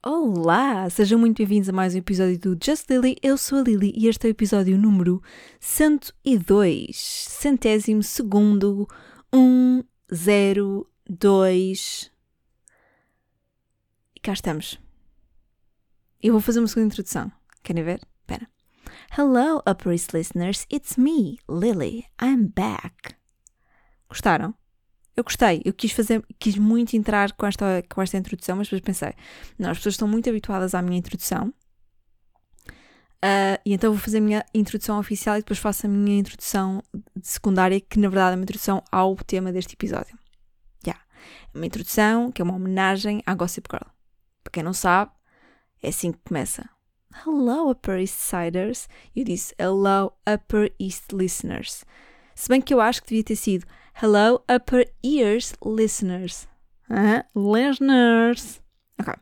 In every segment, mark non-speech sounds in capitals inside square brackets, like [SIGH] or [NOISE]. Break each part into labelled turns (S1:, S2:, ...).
S1: Olá! Sejam muito bem-vindos a mais um episódio do Just Lily. Eu sou a Lily e este é o episódio número 102. Centésimo segundo, 1, 0, 2. E cá estamos. Eu vou fazer uma segunda introdução. Querem ver? Espera. Hello, Upper East listeners. It's me, Lily. I'm back. Gostaram? Eu gostei, eu quis fazer, quis muito entrar com esta, com esta introdução, mas depois pensei, não, as pessoas estão muito habituadas à minha introdução, uh, e então vou fazer a minha introdução oficial e depois faço a minha introdução secundária, que na verdade é uma introdução ao tema deste episódio. Yeah. Uma introdução que é uma homenagem à Gossip Girl. Para quem não sabe, é assim que começa. Hello, Upper East Siders. Eu disse Hello, Upper East Listeners. Se bem que eu acho que devia ter sido Hello, Upper Ears Listeners. Uh -huh. Listeners. Ok.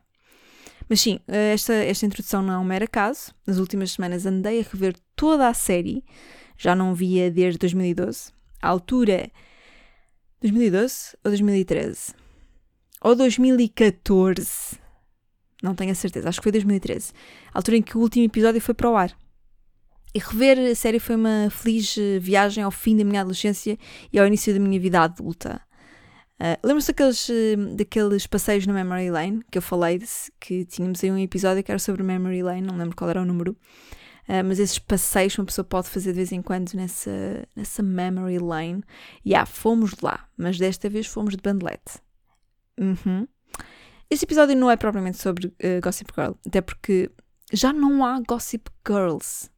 S1: Mas sim, esta, esta introdução não é um mero acaso. Nas últimas semanas andei a rever toda a série. Já não via desde 2012. A altura. 2012 ou 2013? Ou 2014? Não tenho a certeza. Acho que foi 2013. A altura em que o último episódio foi para o ar. E rever a série foi uma feliz eh, viagem ao fim da minha adolescência e ao início da minha vida adulta. Uh, Lembram-se daqueles, uh, daqueles passeios no Memory Lane que eu falei, que tínhamos aí um episódio que era sobre Memory Lane, não lembro qual era o número, uh, mas esses passeios uma pessoa pode fazer de vez em quando nessa, nessa Memory Lane. E yeah, fomos lá, mas desta vez fomos de bandelete. Uhum. Este episódio não é propriamente sobre Gossip Girl, até porque já não há Gossip Girls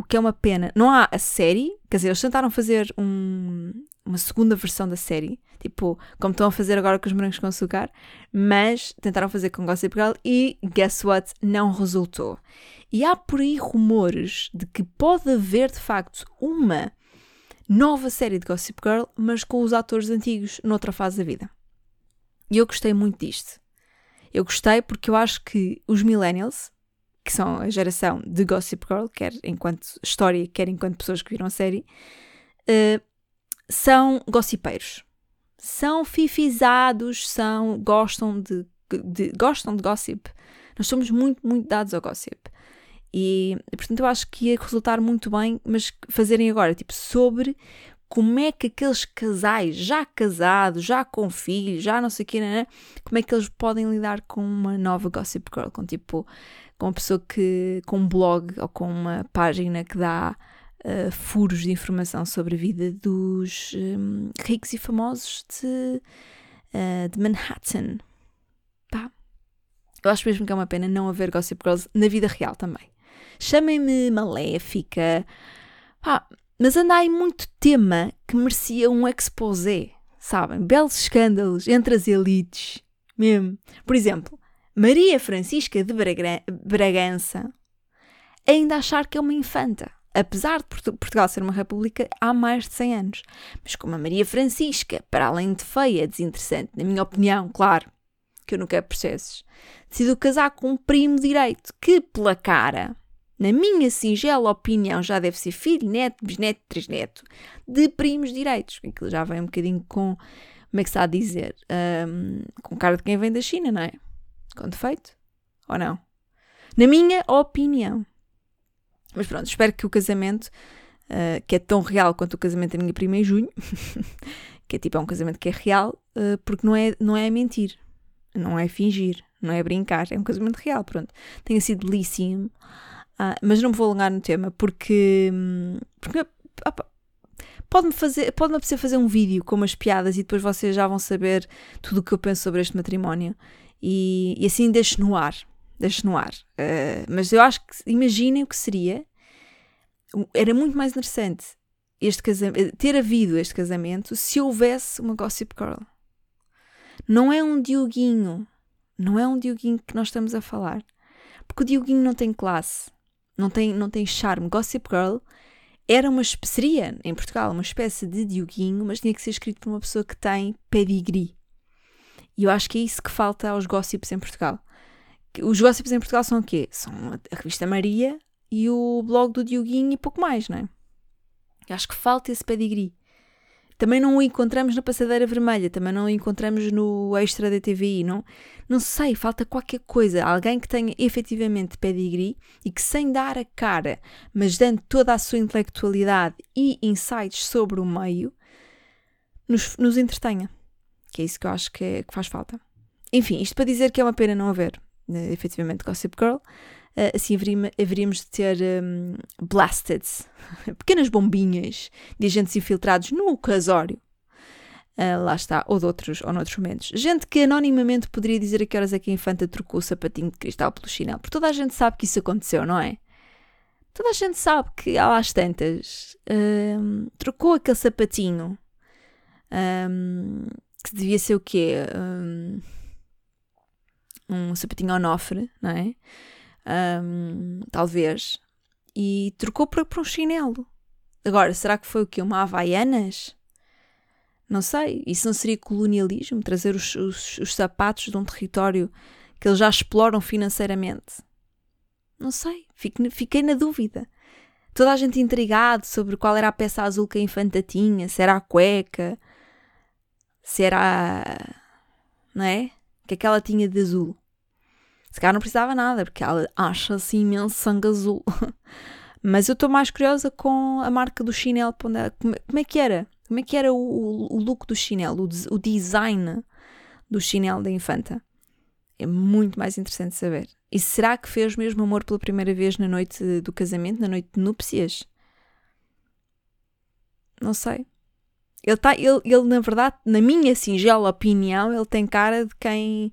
S1: o que é uma pena. Não há a série, quer dizer, eles tentaram fazer um, uma segunda versão da série, tipo, como estão a fazer agora com os morangos com açúcar, mas tentaram fazer com Gossip Girl e, guess what, não resultou. E há por aí rumores de que pode haver, de facto, uma nova série de Gossip Girl, mas com os atores antigos noutra fase da vida. E eu gostei muito disto. Eu gostei porque eu acho que os millennials, que são a geração de Gossip Girl, quer enquanto história, quer enquanto pessoas que viram a série, uh, são gossipeiros. São fifizados, são, gostam de, de, gostam de gossip. Nós somos muito, muito dados ao gossip. E, portanto, eu acho que ia resultar muito bem, mas fazerem agora, tipo, sobre como é que aqueles casais já casados, já com filhos, já não sei o que, né, como é que eles podem lidar com uma nova Gossip Girl, com tipo com uma pessoa que com um blog ou com uma página que dá uh, furos de informação sobre a vida dos um, ricos e famosos de, uh, de Manhattan. Pá. Eu acho mesmo que é uma pena não haver Gossip Girls na vida real também. Chamem-me maléfica. Pá, mas anda aí muito tema que merecia um exposé, sabem? Belos escândalos entre as elites. Mesmo. Por exemplo, Maria Francisca de Bragança ainda achar que é uma infanta, apesar de Portugal ser uma república há mais de 100 anos. Mas como a Maria Francisca, para além de feia, desinteressante, na minha opinião, claro, que eu não quero processos, decidiu casar com um primo direito que, pela cara, na minha singela opinião, já deve ser filho, neto, bisneto, trisneto, de primos direitos. Aquilo já vem um bocadinho com, como é que se há a dizer, um, com cara de quem vem da China, não é? com defeito? Ou não? Na minha opinião. Mas pronto, espero que o casamento, uh, que é tão real quanto o casamento da minha prima em junho, [LAUGHS] que é tipo é um casamento que é real, uh, porque não é, não é mentir, não é fingir, não é brincar, é um casamento real, pronto. Tenha sido belíssimo, uh, mas não me vou alongar no tema porque, porque opa, pode-me fazer, pode-me apetecer fazer um vídeo com umas piadas e depois vocês já vão saber tudo o que eu penso sobre este matrimónio e, e assim deixo no ar. Deixo no ar. Uh, mas eu acho que, imaginem o que seria. Era muito mais interessante este casamento, ter havido este casamento se houvesse uma Gossip Girl. Não é um Dioguinho. Não é um Dioguinho que nós estamos a falar. Porque o Dioguinho não tem classe. Não tem, não tem charme. Gossip Girl era uma seria em Portugal uma espécie de Dioguinho, mas tinha que ser escrito por uma pessoa que tem pedigree. E eu acho que é isso que falta aos gossips em Portugal. Os gossips em Portugal são o quê? São a revista Maria e o blog do Dioguinho e pouco mais, não é? Eu acho que falta esse pedigree. Também não o encontramos na passadeira vermelha, também não o encontramos no extra da TVI, não, não sei, falta qualquer coisa. Alguém que tenha efetivamente pedigree e que sem dar a cara, mas dando toda a sua intelectualidade e insights sobre o meio, nos, nos entretenha. Que é isso que eu acho que, é, que faz falta. Enfim, isto para dizer que é uma pena não haver, uh, efetivamente, Gossip Girl. Uh, assim haveríamos de ter um, [LAUGHS] pequenas bombinhas de agentes infiltrados no casório. Uh, lá está, ou de outros, ou noutros momentos. Gente que anonimamente poderia dizer a que horas é que a infanta trocou o sapatinho de cristal pelo chinelo. Porque toda a gente sabe que isso aconteceu, não é? Toda a gente sabe que, às tantas, uh, trocou aquele sapatinho. Um, que devia ser o quê? Um, um sapatinho onofre, não é? Um, talvez. E trocou por, por um chinelo. Agora, será que foi o quê? Uma Havaianas? Não sei. Isso não seria colonialismo? Trazer os, os, os sapatos de um território que eles já exploram financeiramente? Não sei. Fiquei, na dúvida. Toda a gente intrigado sobre qual era a peça azul que a infanta tinha, se era a cueca, se era. A... Não é? Que aquela tinha de azul. Se calhar não precisava nada, porque ela acha assim imenso sangue azul. [LAUGHS] Mas eu estou mais curiosa com a marca do chinelo. Como é que era? Como é que era o, o look do chinelo? O, o design do chinelo da infanta? É muito mais interessante saber. E será que fez mesmo amor pela primeira vez na noite do casamento, na noite de núpcias? Não sei. Ele, tá, ele, ele, na verdade, na minha singela opinião, ele tem cara de quem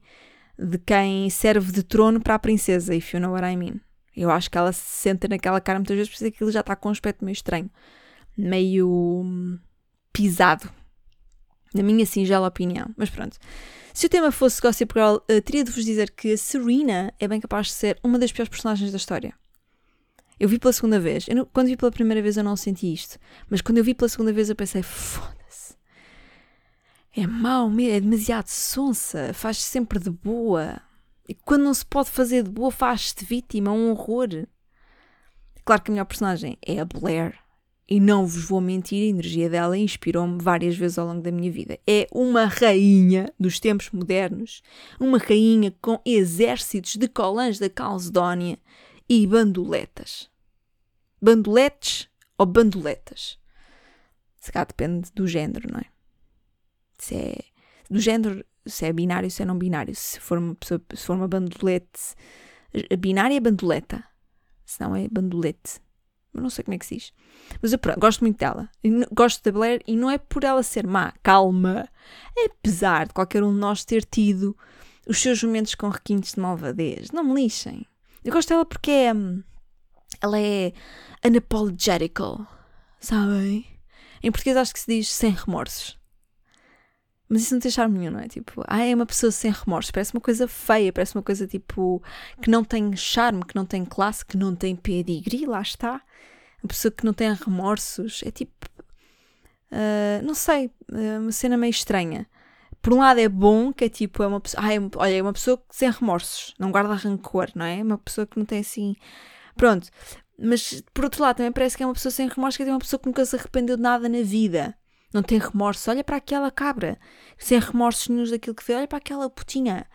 S1: de quem serve de trono para a princesa, if you know what I mean. Eu acho que ela se senta naquela cara muitas vezes porque aquilo já está com um aspecto meio estranho, meio hum, pisado, na minha singela opinião. Mas pronto. Se o tema fosse Gossip Girl, uh, teria de vos dizer que a Serena é bem capaz de ser uma das piores personagens da história. Eu vi pela segunda vez. Não, quando vi pela primeira vez eu não senti isto. Mas quando eu vi pela segunda vez eu pensei, foda-se é mau, é demasiado sonsa, faz sempre de boa. E quando não se pode fazer de boa, faz-se de vítima, um horror. Claro que a melhor personagem é a Blair. E não vos vou mentir, a energia dela inspirou-me várias vezes ao longo da minha vida. É uma rainha dos tempos modernos, uma rainha com exércitos de colãs da Calcedónia e bandoletas. Bandoletes ou bandoletas? Se cá depende do género, não é? Se é do género, se é binário, se é não binário. Se for uma pessoa, se for uma bandolete, a binária é bandoleta, se não é bandolete. Eu não sei como é que se diz. Mas eu pronto, gosto muito dela. Gosto da Blair e não é por ela ser má, calma. Apesar de qualquer um de nós ter tido os seus momentos com requintes de malvadez. Não me lixem. Eu gosto dela porque é. Hum, ela é unapologetical. Sabem? Em português acho que se diz sem remorsos. Mas isso não tem charme nenhum, não é? Tipo, ah, é uma pessoa sem remorsos. Parece uma coisa feia, parece uma coisa tipo que não tem charme, que não tem classe, que não tem pedigree, lá está. Uma pessoa que não tem remorsos. É tipo. Uh, não sei, é uma cena meio estranha. Por um lado é bom, que é tipo, é uma pessoa. Ah, é, olha, é uma pessoa sem remorsos, não guarda rancor, não é? É uma pessoa que não tem assim. Pronto. Mas por outro lado também parece que é uma pessoa sem remorsos, que é uma pessoa que nunca se arrependeu de nada na vida não tem remorso. Olha para aquela cabra, sem remorsos nenhum daquilo que fez. Olha para aquela putinha,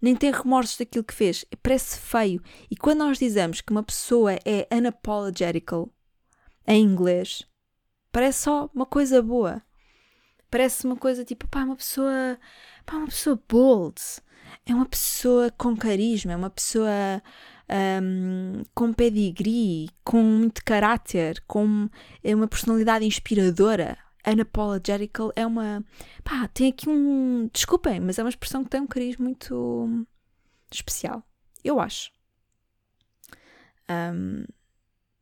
S1: nem tem remorsos daquilo que fez. Parece feio. E quando nós dizemos que uma pessoa é unapologetical em inglês, parece só uma coisa boa. Parece uma coisa tipo, pá, uma pessoa, pá, uma pessoa bold. É uma pessoa com carisma, é uma pessoa um, com pedigree, com muito caráter, com é uma personalidade inspiradora unapologetical é uma. pá, tem aqui um. Desculpem, mas é uma expressão que tem um cariz muito especial. Eu acho. Um,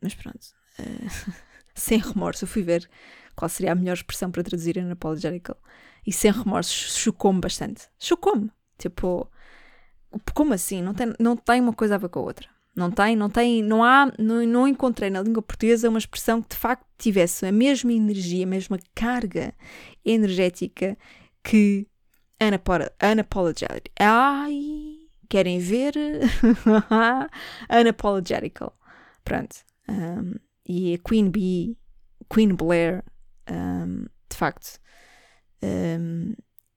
S1: mas pronto. Uh, [LAUGHS] sem remorso, eu fui ver qual seria a melhor expressão para traduzir unapologetical. E sem remorso chocou-me bastante. Chocou-me. Tipo, como assim? Não tem, não tem uma coisa a ver com a outra. Não tem, não tem, não há, não, não encontrei na língua portuguesa uma expressão que de facto tivesse a mesma energia, a mesma carga energética que unapologetic. Ai, querem ver? [LAUGHS] unapologetical. Pronto. Um, e a Queen Bee, Queen Blair, um, de facto, Um,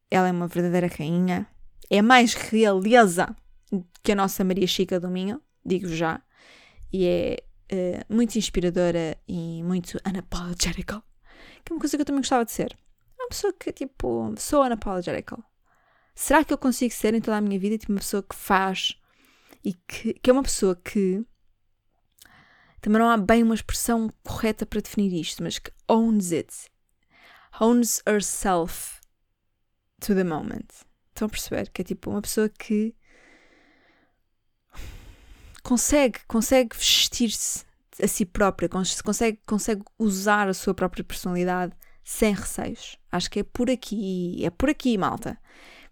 S1: ela é uma verdadeira rainha. É mais realeza que a nossa Maria Chica do Minho, digo já. E é uh, muito inspiradora e muito unapologetical. Que é uma coisa que eu também gostava de ser. Uma pessoa que, tipo, sou unapologetical. Será que eu consigo ser em toda a minha vida, tipo, uma pessoa que faz e que, que é uma pessoa que também não há bem uma expressão correta para definir isto, mas que owns it. Owns herself to the moment. Estão a perceber? Que é tipo uma pessoa que consegue, consegue vestir-se a si própria, consegue, consegue usar a sua própria personalidade sem receios. Acho que é por aqui, é por aqui, malta.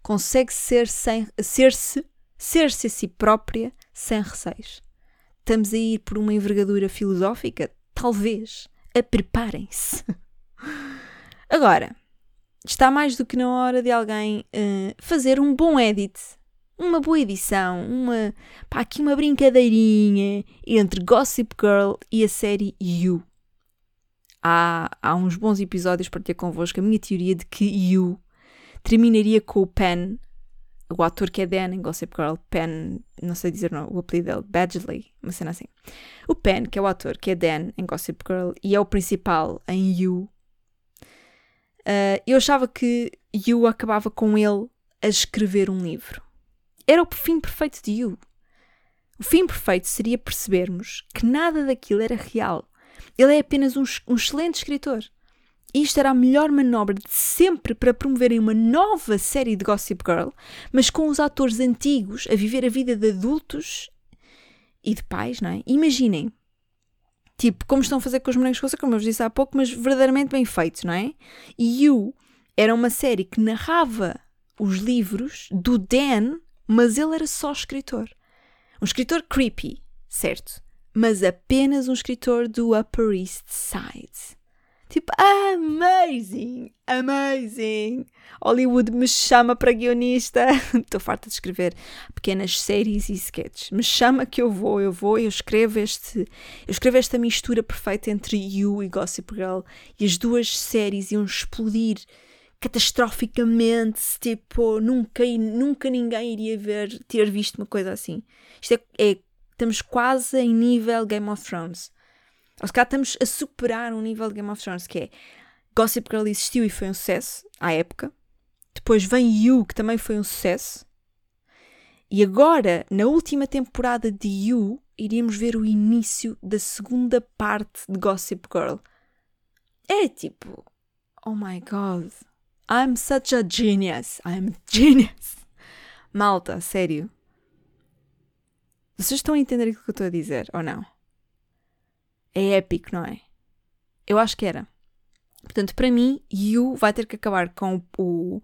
S1: Consegue ser sem ser-se, ser-se a si própria sem receios. Estamos a ir por uma envergadura filosófica? Talvez. A preparem-se. [LAUGHS] Agora, está mais do que na hora de alguém uh, fazer um bom edit, uma boa edição, uma, pá, aqui uma brincadeirinha entre Gossip Girl e a série You. Há, há uns bons episódios para ter convosco a minha teoria de que You terminaria com o Pen o ator que é Dan em Gossip Girl, Penn, não sei dizer não, o apelido dele, Badgley, uma cena assim. O Penn, que é o ator que é Dan em Gossip Girl e é o principal em You, uh, eu achava que You acabava com ele a escrever um livro. Era o fim perfeito de You. O fim perfeito seria percebermos que nada daquilo era real. Ele é apenas um, um excelente escritor. Isto era a melhor manobra de sempre para promoverem uma nova série de Gossip Girl, mas com os atores antigos a viver a vida de adultos e de pais, não é? Imaginem, tipo, como estão a fazer com os bonecos de como eu vos disse há pouco, mas verdadeiramente bem feitos, não é? E You era uma série que narrava os livros do Dan, mas ele era só escritor. Um escritor creepy, certo? Mas apenas um escritor do Upper East Side. Tipo, amazing! Amazing! Hollywood me chama para guionista. [LAUGHS] Estou farta de escrever pequenas séries e sketches. Me chama que eu vou, eu vou, eu escrevo este. Eu escrevo esta mistura perfeita entre You e Gossip Girl e as duas séries iam explodir catastroficamente. Tipo, nunca, nunca ninguém iria ver, ter visto uma coisa assim. Isto é, é estamos quase em nível Game of Thrones ou se cá estamos a superar um nível de Game of Thrones que é Gossip Girl existiu e foi um sucesso à época. Depois vem You, que também foi um sucesso. E agora, na última temporada de You, iríamos ver o início da segunda parte de Gossip Girl. É tipo, oh my god, I'm such a genius, I'm genius. Malta, sério. Vocês estão a entender aquilo que eu estou a dizer ou não? é épico, não é? Eu acho que era. Portanto, para mim, You vai ter que acabar com o,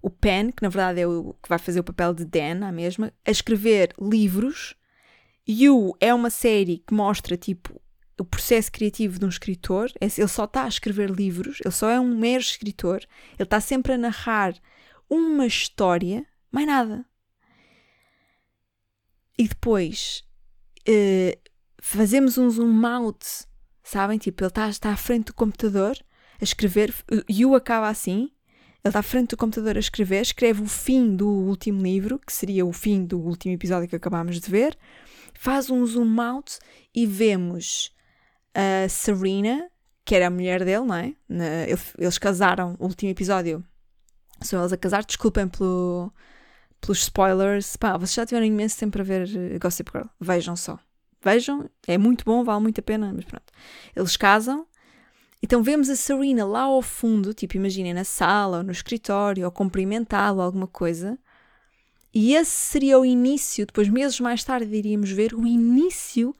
S1: o Pen, que na verdade é o que vai fazer o papel de Dan, a mesma, a escrever livros. You é uma série que mostra, tipo, o processo criativo de um escritor. É, ele só está a escrever livros, ele só é um mero escritor. Ele está sempre a narrar uma história, mais nada. E depois, uh, fazemos um zoom out, sabem? Tipo, ele está, está à frente do computador a escrever, e o acaba assim, ele está à frente do computador a escrever, escreve o fim do último livro, que seria o fim do último episódio que acabámos de ver, faz um zoom out e vemos a Serena, que era a mulher dele, não é? Eles casaram, o último episódio são eles a casar, desculpem pelo, pelos spoilers. Pá, vocês já tiveram imenso tempo para ver Gossip Girl, vejam só. Vejam, é muito bom, vale muito a pena, mas pronto. Eles casam, então vemos a Serena lá ao fundo, tipo, imaginem, na sala ou no escritório, ou cumprimentá-lo, alguma coisa. E esse seria o início, depois, meses mais tarde, iríamos ver o início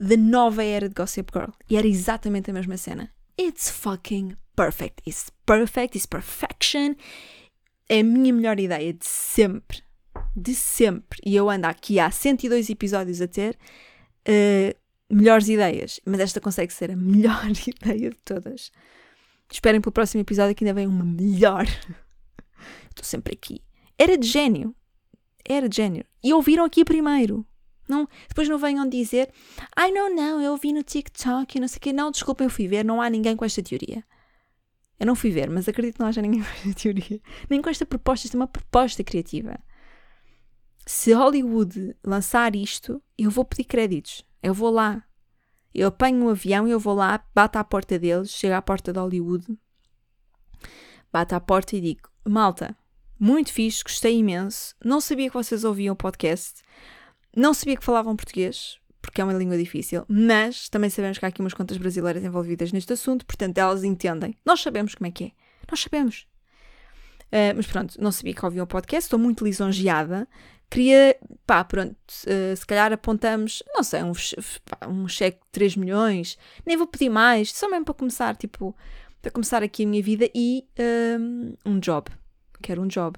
S1: da nova era de Gossip Girl. E era exatamente a mesma cena. It's fucking perfect. It's perfect, it's perfection. É a minha melhor ideia de sempre. De sempre. E eu ando aqui há 102 episódios a ter uh, melhores ideias, mas esta consegue ser a melhor [LAUGHS] ideia de todas. Esperem pelo próximo episódio que ainda vem uma melhor. Estou sempre aqui. Era de gênio. Era de gênio. E ouviram aqui primeiro. Não, depois não venham dizer, ai não, não, eu vi no TikTok e não sei o quê. Não, desculpem, eu fui ver, não há ninguém com esta teoria. Eu não fui ver, mas acredito que não haja ninguém [LAUGHS] com esta teoria. Nem com esta proposta. Isto é uma proposta criativa. Se Hollywood lançar isto, eu vou pedir créditos. Eu vou lá. Eu apanho um avião e eu vou lá, bato à porta deles, chego à porta de Hollywood, bato à porta e digo: Malta, muito fixe, gostei imenso. Não sabia que vocês ouviam o podcast. Não sabia que falavam português, porque é uma língua difícil, mas também sabemos que há aqui umas contas brasileiras envolvidas neste assunto, portanto elas entendem. Nós sabemos como é que é. Nós sabemos. Uh, mas pronto, não sabia que ouviam o podcast, estou muito lisonjeada. Queria, pá, pronto, uh, se calhar apontamos, não sei, um, um cheque de 3 milhões, nem vou pedir mais, só mesmo para começar, tipo, para começar aqui a minha vida e um, um job. Quero um job.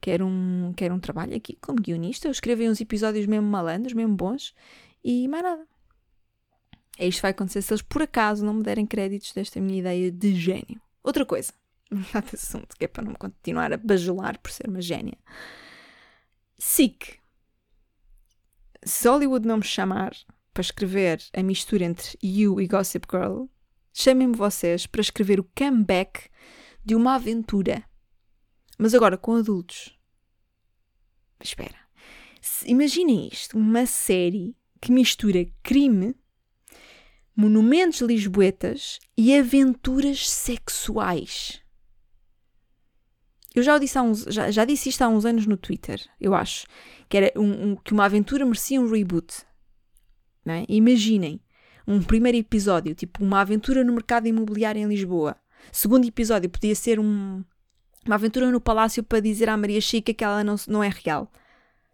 S1: Quero um, quero um trabalho aqui como guionista. Eu escrevi uns episódios mesmo malandros, mesmo bons, e mais nada. É isto que vai acontecer se eles por acaso não me derem créditos desta minha ideia de gênio. Outra coisa, [LAUGHS] mudar de assunto, que é para não continuar a bajular por ser uma gênia. SIC. Se Hollywood não me chamar para escrever a mistura entre You e Gossip Girl, chamem-me vocês para escrever o comeback de uma aventura. Mas agora com adultos. Espera. Imaginem isto: uma série que mistura crime, monumentos lisboetas e aventuras sexuais. Eu já, disse uns, já, já, disse isto há uns anos no Twitter, eu acho, que, era um, um, que uma aventura merecia um reboot. É? Imaginem um primeiro episódio, tipo uma aventura no mercado imobiliário em Lisboa. Segundo episódio podia ser um, uma aventura no palácio para dizer à Maria Chica que ela não, não é real.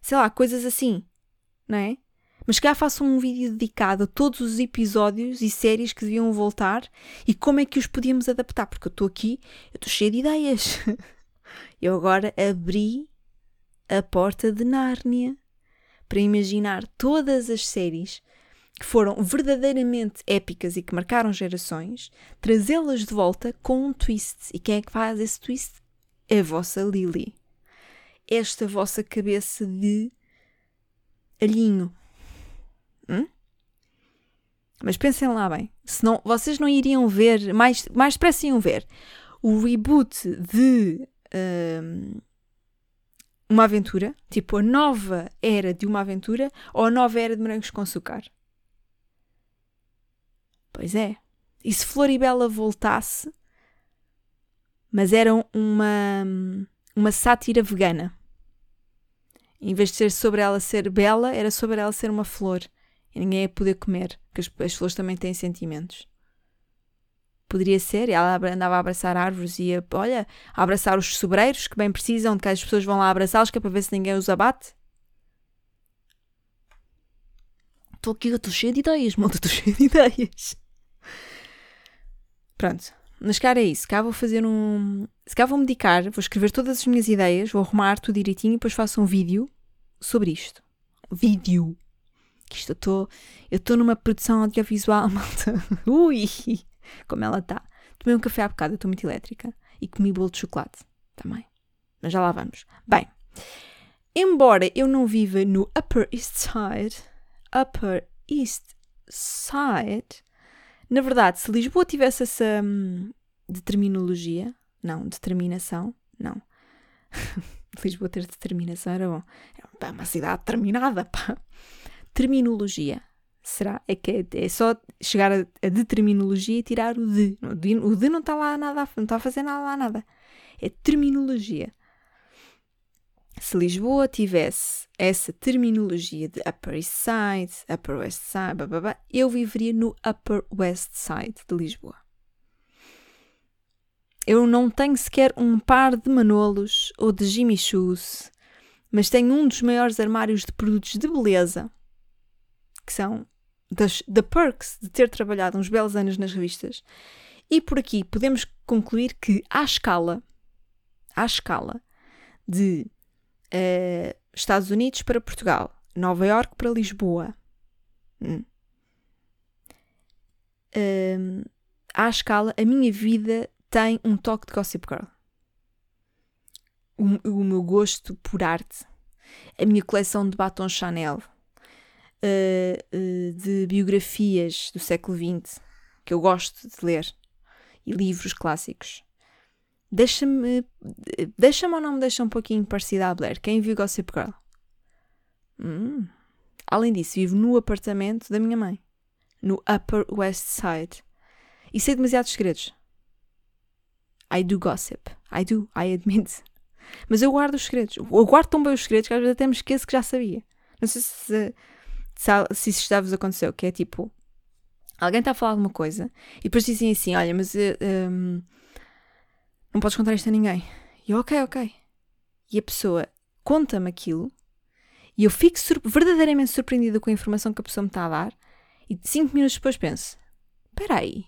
S1: Sei lá, coisas assim, não é? Mas cá faço um vídeo dedicado a todos os episódios e séries que deviam voltar e como é que os podíamos adaptar, porque eu estou aqui, eu estou cheia de ideias. [LAUGHS] Eu agora abri a porta de Nárnia para imaginar todas as séries que foram verdadeiramente épicas e que marcaram gerações, trazê-las de volta com um twist. E quem é que faz esse twist? A vossa Lily. Esta vossa cabeça de alhinho. Hum? Mas pensem lá bem, senão vocês não iriam ver, mais, mais depressa iam ver o reboot de um, uma aventura, tipo a nova era de uma aventura ou a nova era de morangos com açúcar. Pois é. E se Floribela voltasse, mas era uma, uma sátira vegana. Em vez de ser sobre ela ser bela, era sobre ela ser uma flor. E ninguém ia poder comer, porque as, as flores também têm sentimentos. Poderia ser, ela andava a abraçar árvores e ia, olha, a abraçar os sobreiros que bem precisam de que as pessoas vão lá abraçá-los, que é para ver se ninguém os abate. Estou aqui, estou cheia de ideias, malta, estou [LAUGHS] cheia de ideias. Pronto, mas cara é isso, cá vou fazer um. Se cá vou medicar, vou escrever todas as minhas ideias, vou arrumar tudo direitinho e depois faço um vídeo sobre isto. Vídeo. Que isto eu estou. Eu estou numa produção audiovisual, [LAUGHS] malta. Ui! como ela está. Tomei um café há bocado, estou muito elétrica. E comi bolo de chocolate também. Mas já lá vamos. Bem, embora eu não viva no Upper East Side, Upper East Side, na verdade, se Lisboa tivesse essa hum, determinologia, não, determinação, não. [LAUGHS] Lisboa ter determinação era bom. É uma cidade determinada, pá. Terminologia. Será? É que é, é só chegar a, a determinologia e tirar o de. O de, o de não está lá nada, não está a fazer nada lá nada. É terminologia. Se Lisboa tivesse essa terminologia de Upper East Side, Upper West Side, blá, blá, blá, eu viveria no Upper West Side de Lisboa. Eu não tenho sequer um par de manolos ou de Jimmy Shoes, mas tenho um dos maiores armários de produtos de beleza, que são das the perks de ter trabalhado uns belos anos nas revistas. E por aqui podemos concluir que, à escala, à escala de uh, Estados Unidos para Portugal, Nova York para Lisboa, hum, uh, à escala, a minha vida tem um toque de Gossip Girl. O, o meu gosto por arte, a minha coleção de batom Chanel uh, uh, de biografias do século XX que eu gosto de ler e livros clássicos. Deixa-me. Deixa-me ou não me deixa um pouquinho parecida a Blair? Quem viu Gossip Girl? Hum. Além disso, vivo no apartamento da minha mãe, no Upper West Side. E sei demasiados segredos. I do gossip. I do, I admit. Mas eu guardo os segredos. Eu guardo tão bem os segredos que às vezes até me esqueço que já sabia. Não sei se, se, se isso já vos aconteceu, que é tipo, alguém está a falar de uma coisa e depois dizem assim: Olha, mas uh, eh, um, não podes contar isto a ninguém. E eu, ok, ok. E a pessoa conta-me aquilo e eu fico sur verdadeiramente surpreendida com a informação que a pessoa me está a dar e cinco minutos depois penso: Espera aí,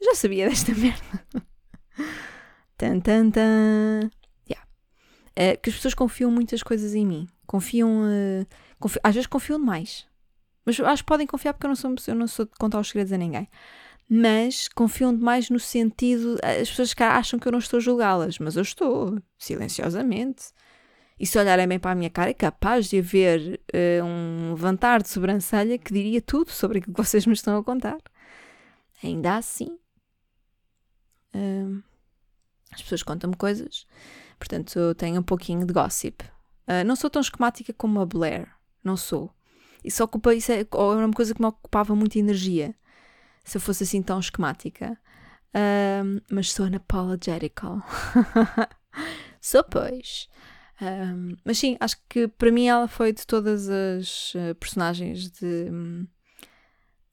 S1: já sabia desta [LAUGHS] merda. tan, tan, tan. Yeah. É, que as pessoas confiam muitas coisas em mim. Confiam. Uh, confi às vezes confiam demais. Mas acho que podem confiar porque eu não sou, eu não sou de contar os segredos a ninguém. Mas confiam demais no sentido. As pessoas que acham que eu não estou a julgá-las, mas eu estou, silenciosamente. E se olharem bem para a minha cara, é capaz de haver uh, um levantar de sobrancelha que diria tudo sobre aquilo que vocês me estão a contar. Ainda assim, uh, as pessoas contam-me coisas, portanto, eu tenho um pouquinho de gossip. Uh, não sou tão esquemática como a Blair, não sou. Isso ocupa, isso é, é uma coisa que me ocupava muita energia, se eu fosse assim tão esquemática. Mas sou unapologetical. [LAUGHS] sou, pois. Mas sim, acho que para mim ela foi de todas as uh, personagens de um,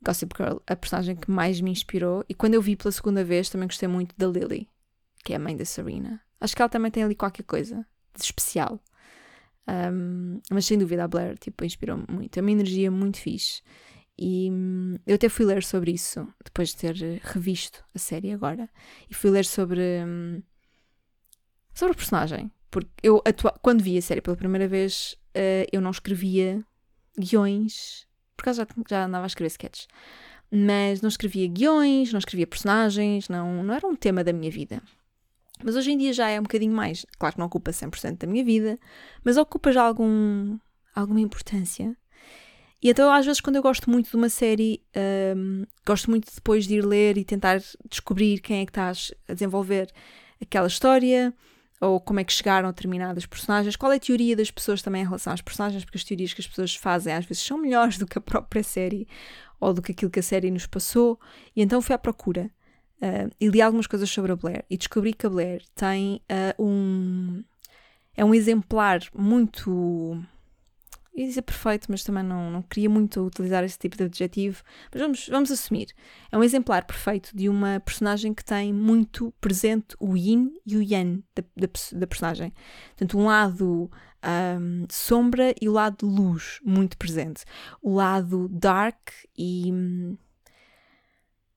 S1: Gossip Girl a personagem que mais me inspirou. E quando eu vi pela segunda vez, também gostei muito da Lily, que é a mãe da Serena. Acho que ela também tem ali qualquer coisa de especial. Um, mas sem dúvida a Blair tipo, inspirou-me muito. É uma energia muito fixe. E hum, eu até fui ler sobre isso depois de ter revisto a série agora. E fui ler sobre, hum, sobre a personagem. Porque eu, quando vi a série pela primeira vez, uh, eu não escrevia guiões, por causa já, já andava a escrever sketches, mas não escrevia guiões, não escrevia personagens, não, não era um tema da minha vida. Mas hoje em dia já é um bocadinho mais. Claro que não ocupa 100% da minha vida, mas ocupa já algum, alguma importância. E então, às vezes, quando eu gosto muito de uma série, um, gosto muito depois de ir ler e tentar descobrir quem é que estás a desenvolver aquela história, ou como é que chegaram a determinadas personagens, qual é a teoria das pessoas também em relação às personagens, porque as teorias que as pessoas fazem às vezes são melhores [LAUGHS] do que a própria série ou do que aquilo que a série nos passou, e então fui à procura uh, e li algumas coisas sobre a Blair e descobri que a Blair tem uh, um. é um exemplar muito ia dizer perfeito, mas também não, não queria muito utilizar esse tipo de adjetivo, mas vamos, vamos assumir. É um exemplar perfeito de uma personagem que tem muito presente o yin e o yang da, da, da personagem. Portanto, um lado um, sombra e o lado luz muito presente. O lado dark e,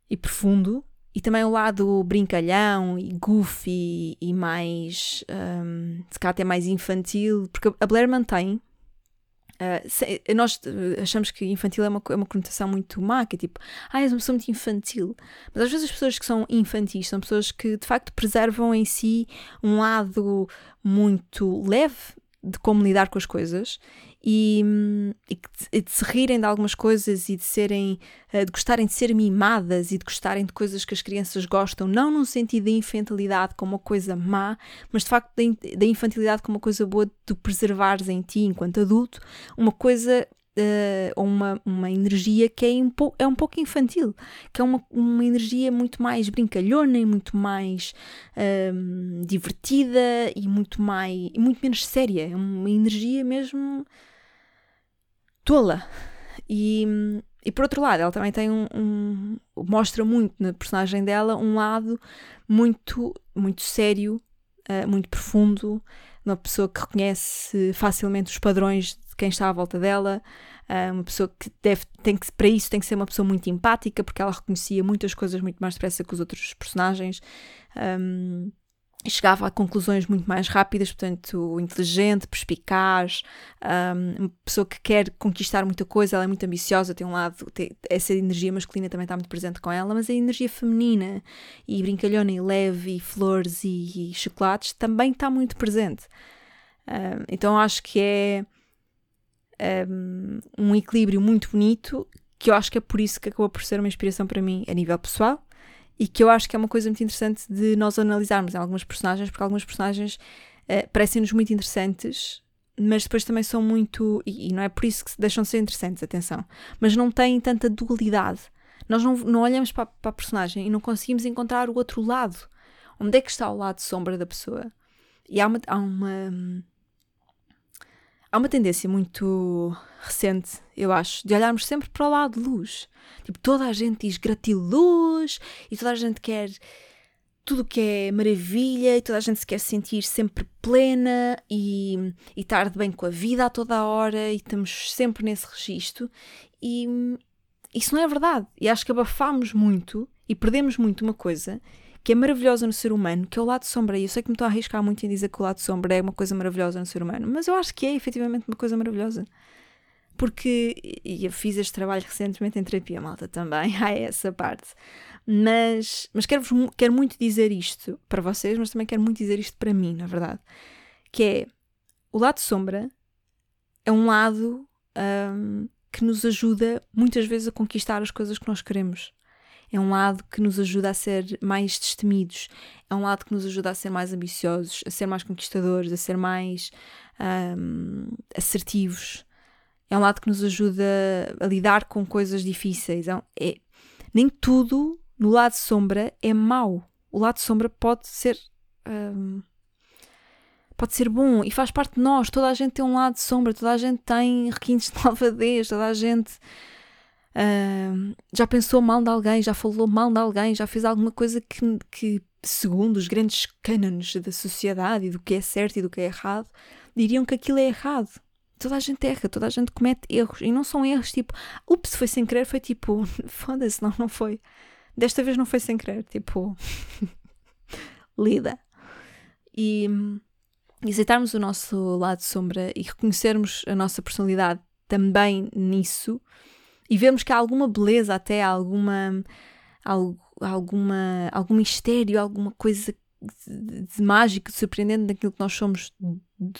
S1: e profundo e também o lado brincalhão e goofy e mais, um, se calhar até mais infantil, porque a Blair mantém Uh, se, nós eh, achamos que infantil é uma, é uma conotação muito má, que é tipo, ah, és uma pessoa muito infantil. Mas às vezes as pessoas que são infantis são pessoas que de facto preservam em si um lado muito leve de como lidar com as coisas e, e, de se rirem de algumas coisas e de serem eh, de gostarem de ser mimadas e de gostarem de coisas que as crianças gostam, não no sentido da infantilidade como uma coisa má, mas de facto da infantilidade como uma coisa boa de preservares em ti enquanto adulto, uma coisa uh, uma, uma energia que é um, pouco, é um pouco infantil, que é uma, uma energia muito mais brincalhona e muito mais uh, divertida e muito, mais, muito menos séria. É uma energia mesmo tola. E, e por outro lado, ela também tem um, um, mostra muito na personagem dela um lado muito, muito sério, uh, muito profundo, uma pessoa que reconhece facilmente os padrões quem está à volta dela, uh, uma pessoa que deve, tem que, para isso tem que ser uma pessoa muito empática, porque ela reconhecia muitas coisas muito mais depressa que os outros personagens. Um, chegava a conclusões muito mais rápidas, portanto, inteligente, perspicaz, um, uma pessoa que quer conquistar muita coisa, ela é muito ambiciosa, tem um lado, tem, essa energia masculina também está muito presente com ela, mas a energia feminina e brincalhona e leve e flores e, e chocolates também está muito presente. Um, então acho que é um, equilíbrio muito bonito, que eu acho que é por isso que acabou por ser uma inspiração para mim a nível pessoal e que eu acho que é uma coisa muito interessante de nós analisarmos em algumas personagens, porque algumas personagens uh, parecem-nos muito interessantes, mas depois também são muito. E, e, não é por isso que deixam de ser interessantes, atenção. Mas não têm tanta dualidade. Nós não, não olhamos para, para a personagem e não conseguimos encontrar o outro lado. Onde é que está o lado sombra da pessoa? E há uma, há uma há uma tendência muito recente, eu acho, de olharmos sempre para o lado de luz. Tipo, toda a gente diz gratiluz e toda a gente quer tudo o que é maravilha e toda a gente se quer sentir sempre plena e, e estar de bem com a vida a toda a hora e estamos sempre nesse registro. E isso não é verdade. E acho que abafamos muito e perdemos muito uma coisa que é maravilhosa no ser humano, que é o lado sombra. E eu sei que me estou a arriscar muito em dizer que o lado sombra é uma coisa maravilhosa no ser humano, mas eu acho que é efetivamente uma coisa maravilhosa. Porque, e eu fiz este trabalho recentemente em terapia, malta, também, [LAUGHS] há essa parte. Mas, mas quero, quero muito dizer isto para vocês, mas também quero muito dizer isto para mim, na verdade. Que é, o lado sombra é um lado um, que nos ajuda muitas vezes a conquistar as coisas que nós queremos é um lado que nos ajuda a ser mais destemidos, é um lado que nos ajuda a ser mais ambiciosos, a ser mais conquistadores, a ser mais um, assertivos. É um lado que nos ajuda a lidar com coisas difíceis. É, é, nem tudo no lado sombra é mau. O lado sombra pode ser. Um, pode ser bom e faz parte de nós. Toda a gente tem um lado sombra, toda a gente tem requintes de [LAUGHS] malvadez, toda a gente Uh, já pensou mal de alguém, já falou mal de alguém, já fez alguma coisa que, que, segundo os grandes cânones da sociedade e do que é certo e do que é errado, diriam que aquilo é errado. Toda a gente erra, toda a gente comete erros. E não são erros tipo, ups, foi sem querer, foi tipo, [LAUGHS] foda-se, não, não foi. Desta vez não foi sem querer, tipo, [LAUGHS] lida. E, e aceitarmos o nosso lado sombra e reconhecermos a nossa personalidade também nisso e vemos que há alguma beleza até, alguma, alguma, algum mistério, alguma coisa de, mágico, de surpreendente daquilo que nós somos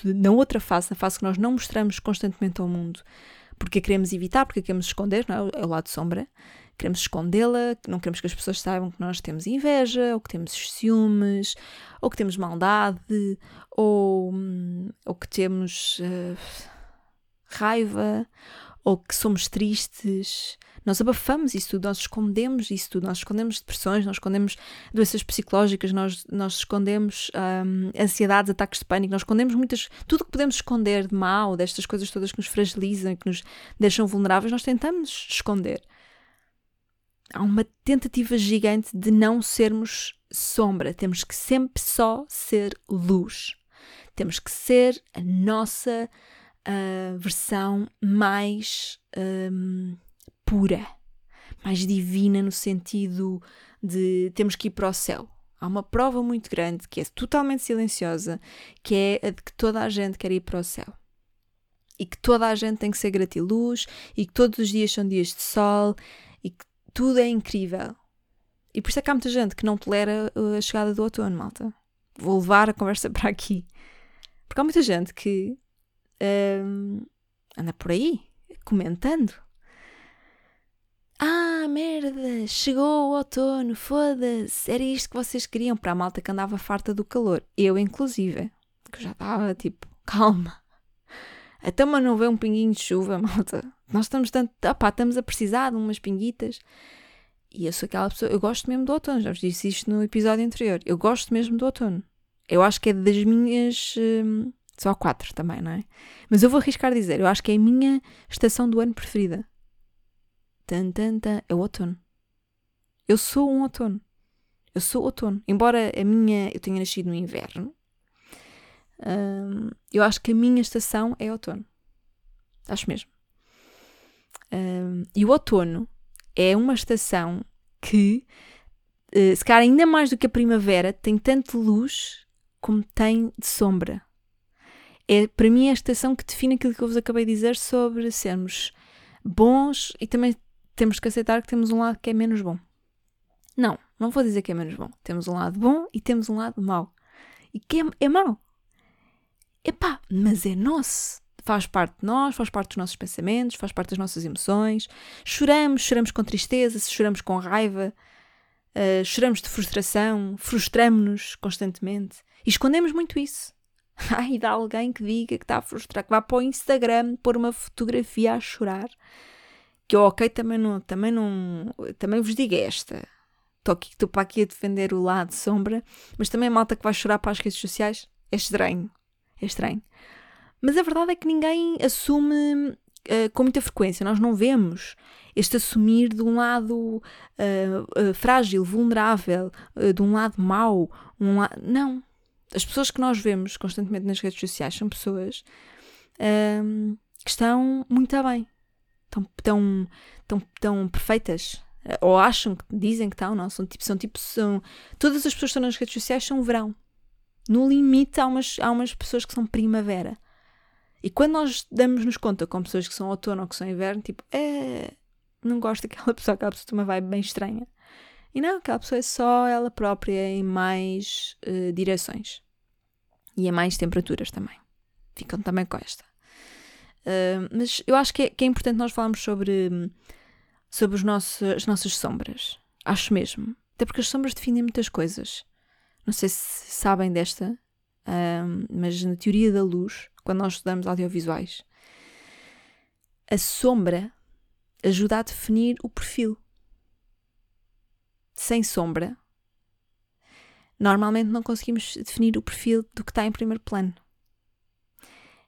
S1: na outra face, na face que nós não mostramos constantemente ao mundo, porque a queremos evitar, porque a queremos esconder, não é? é o lado sombra. Queremos escondê-la, não queremos que as pessoas saibam que nós temos inveja, ou que temos ciúmes, ou que temos maldade, ou, ou que temos uh, raiva, ou que somos tristes. Nós abafamos isso tudo, nós escondemos isso tudo, nós escondemos depressões, nós escondemos doenças psicológicas, nós, nós escondemos um, ansiedades, ataques de pânico, nós escondemos muitas. Tudo que podemos esconder de mal, destas coisas todas que nos fragilizam e que nos deixam vulneráveis, nós tentamos esconder. Há uma tentativa gigante de não sermos sombra, temos que sempre só ser luz. Temos que ser a nossa a versão mais um, pura, mais divina, no sentido de temos que ir para o céu. Há uma prova muito grande que é totalmente silenciosa, que é a de que toda a gente quer ir para o céu. E que toda a gente tem que ser gratiluz, e que todos os dias são dias de sol, e que tudo é incrível. E por isso é que há muita gente que não tolera a chegada do outono, malta. Vou levar a conversa [LAUGHS] para aqui. Porque há muita gente que anda por aí comentando. Ah, merda, chegou o outono, foda-se, era isto que vocês queriam para a malta que andava farta do calor. Eu, inclusive, que já estava tipo, [LAUGHS] calma. Até mas não vê um pinguinho de chuva, [LAUGHS] malta. Nós estamos tanto, opá, estamos a precisar de umas pinguitas. E eu sou aquela pessoa, eu gosto mesmo do outono, já vos disse isto no episódio anterior. Eu gosto mesmo do outono. Eu acho que é das minhas. Hum, só quatro também, não é? Mas eu vou arriscar dizer, eu acho que é a minha estação do ano preferida. Tan, tan, tan, é o outono. Eu sou um outono. Eu sou outono. Embora a minha. Eu tenha nascido no inverno, hum, eu acho que a minha estação é outono. Acho mesmo. Hum, e o outono é uma estação que, uh, se calhar ainda mais do que a primavera, tem tanto luz como tem de sombra é para mim é a estação que define aquilo que eu vos acabei de dizer sobre sermos bons e também temos que aceitar que temos um lado que é menos bom. Não, não vou dizer que é menos bom. Temos um lado bom e temos um lado mau. E que é, é mau. Epá, mas é nosso. Faz parte de nós, faz parte dos nossos pensamentos, faz parte das nossas emoções. Choramos, choramos com tristeza, choramos com raiva. uh, choramos de frustração, frustramos-nos constantemente e escondemos muito isso. [LAUGHS] Ai, dá alguém que diga que está a frustrar, que vá para o Instagram pôr uma fotografia a chorar. Que eu, ok, também não, também não, também vos digo esta. Estou aqui, estou para aqui a defender o lado sombra, mas também a malta que vai chorar para as redes sociais é estranho. É estranho. Mas a verdade é que ninguém assume uh, com muita frequência. Nós não vemos este assumir de um lado uh, uh, frágil, vulnerável, de um lado mau. Um la... Não. As pessoas que nós vemos constantemente nas redes sociais são pessoas ehm, que estão muito bem. Estão, estão, estão, estão perfeitas. Ou acham que dizem que estão, não. São tipo, são tipo, são. Todas as pessoas que estão nas redes sociais são verão. No limite, há umas, há umas pessoas que são primavera. E quando nós damos-nos conta com pessoas que são outono ou que são inverno, tipo, é. Não gosto daquela pessoa, aquela pessoa tem uma vibe bem estranha. E não, aquela pessoa é só ela própria em mais uh, direções. E em mais temperaturas também. Ficam também com esta. Uh, mas eu acho que é, que é, importante nós falarmos sobre, sobre os nossos, as nossas sombras. Acho mesmo. Até porque as sombras definem muitas coisas. Não sei se sabem desta, uh, mas na teoria da luz, quando nós estudamos audiovisuais. A sombra ajuda a definir o perfil. Sem sombra, normalmente não conseguimos definir o perfil do que está em primeiro plano.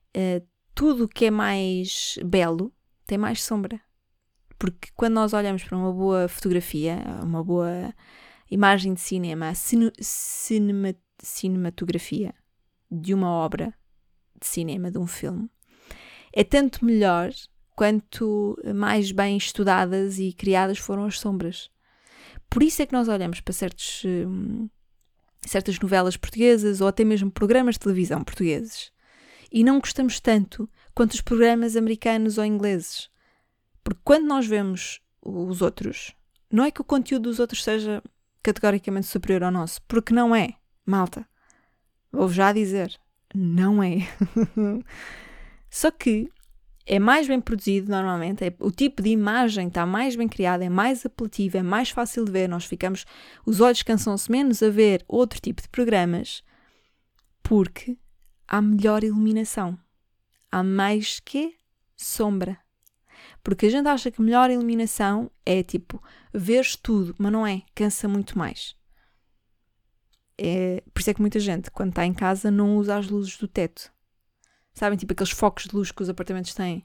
S1: Uh, tudo o que é mais belo tem mais sombra. Porque quando nós olhamos para uma boa fotografia, uma boa imagem de cinema, cinema, cinematografia de uma obra, de cinema, de um filme, é tanto melhor quanto mais bem estudadas e criadas foram as sombras. Por isso é que nós olhamos para certos, hum, certas novelas portuguesas ou até mesmo programas de televisão portugueses e não gostamos tanto quanto os programas americanos ou ingleses. Porque quando nós vemos os outros, não é que o conteúdo dos outros seja categoricamente superior ao nosso, porque não é, malta. Vou já dizer, não é. [LAUGHS] Só que é mais bem produzido normalmente, é, o tipo de imagem está mais bem criado, é mais apelativo, é mais fácil de ver, nós ficamos, os olhos cansam-se menos a ver outro tipo de programas, porque há melhor iluminação. Há mais que sombra. Porque a gente acha que melhor iluminação é tipo, veres tudo, mas não é, cansa muito mais. É, por isso é que muita gente, quando está em casa, não usa as luzes do teto. Sabem, tipo aqueles focos de luz que os apartamentos têm.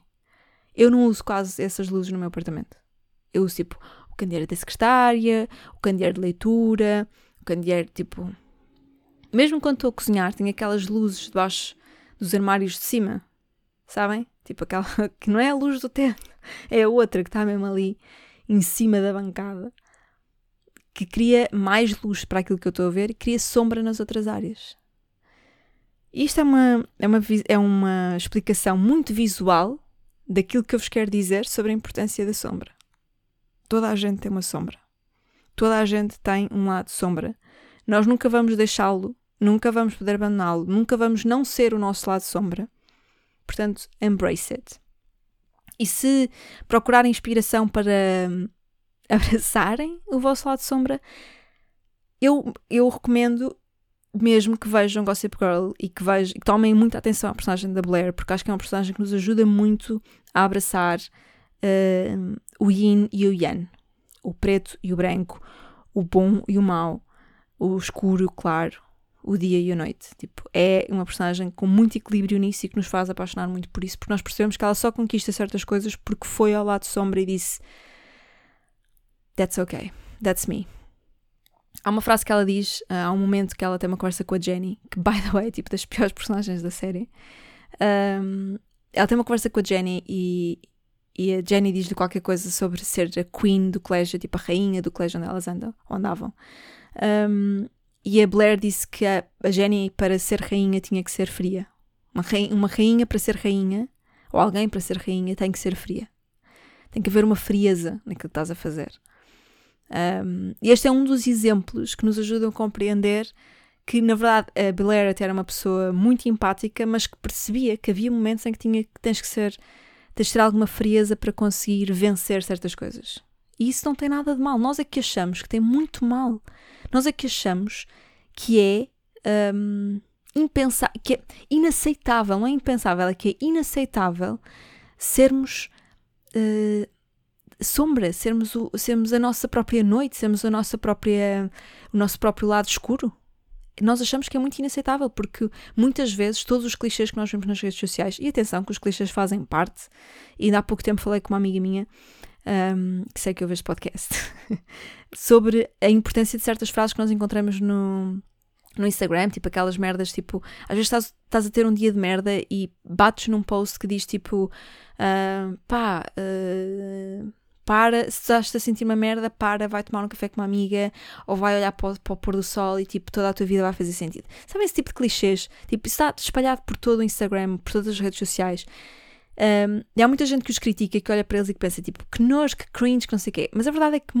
S1: Eu não uso quase essas luzes no meu apartamento. Eu uso tipo o candeeiro da secretária, o candeeiro de leitura, o candeeiro tipo. Mesmo quando estou a cozinhar, tenho aquelas luzes debaixo dos armários de cima. Sabem? Tipo aquela [LAUGHS] que não é a luz do teto, é a outra que está mesmo ali em cima da bancada que cria mais luz para aquilo que eu estou a ver e cria sombra nas outras áreas. Isto é uma, é uma, é uma explicação muito visual daquilo que eu vos quero dizer sobre a importância da sombra. Toda a gente tem uma sombra. Toda a gente tem um lado sombra. Nós nunca vamos deixá-lo, nunca vamos poder abandoná-lo, nunca vamos não ser o nosso lado sombra. Portanto, embrace it. E se procurarem inspiração para [LAUGHS] abraçarem o vosso lado sombra, eu, eu recomendo mesmo que vejam Gossip Girl e que, vejam, que tomem muita atenção à personagem da Blair, porque acho que é uma personagem que nos ajuda muito a abraçar uh, o yin e o yang, o preto e o branco, o bom e o mau, o escuro e o claro, o dia e a noite. Tipo, é uma personagem com muito equilíbrio nisso e que nos faz apaixonar muito por isso, porque nós percebemos que ela só conquista certas coisas porque foi ao lado sombra e disse That's okay. That's me. Há uma frase que ela diz, uh, há um momento que ela tem uma conversa com a Jenny, que, by the way, é tipo das piores [LAUGHS] personagens da série. Um, ela tem uma conversa com a Jenny e, e a Jenny diz-lhe qualquer coisa sobre ser a queen do colégio, tipo a rainha do colégio onde elas andam, andavam. Um, e a Blair disse que a, a, Jenny, para ser rainha, tinha que ser fria. Uma rainha, uma rainha, para ser rainha, ou alguém para ser rainha, tem que ser fria. Tem que haver uma frieza naquilo que estás a fazer. Um, este é um dos exemplos que nos ajudam a compreender que, na verdade, a Blair até era uma pessoa muito empática, mas que percebia que havia momentos em que tinha, tens que ser, tens de ter alguma frieza para conseguir vencer certas coisas. E isso não tem nada de mal. Nós é que achamos que tem muito mal. Nós é que achamos que é um, impensável, que é inaceitável, não é impensável, é que é inaceitável sermos uh, sombra, sermos, o, sermos a nossa própria noite, sermos a nossa própria, o nosso próprio lado escuro. Nós achamos que é muito inaceitável, porque muitas vezes todos os clichês que nós vemos nas redes sociais, e atenção que os clichês fazem parte, e ainda há pouco tempo falei com uma amiga minha, um, que sei que eu vejo podcast, [LAUGHS] sobre a importância de certas frases que nós encontramos no, no Instagram, tipo aquelas merdas, tipo, às vezes estás, estás a ter um dia de merda e bates num post que diz tipo, uh, pá, uh, para, se estás a sentir uma merda, para, vai tomar um café com uma amiga ou vai olhar para o, para o pôr do sol e tipo, toda a tua vida vai fazer sentido. Sabem esse tipo de clichês? Tipo, isso está espalhado por todo o Instagram, por todas as redes sociais. Um, e há muita gente que os critica, que olha para eles e que pensa tipo, que nojo, que cringe, que não sei o quê. Mas a verdade é que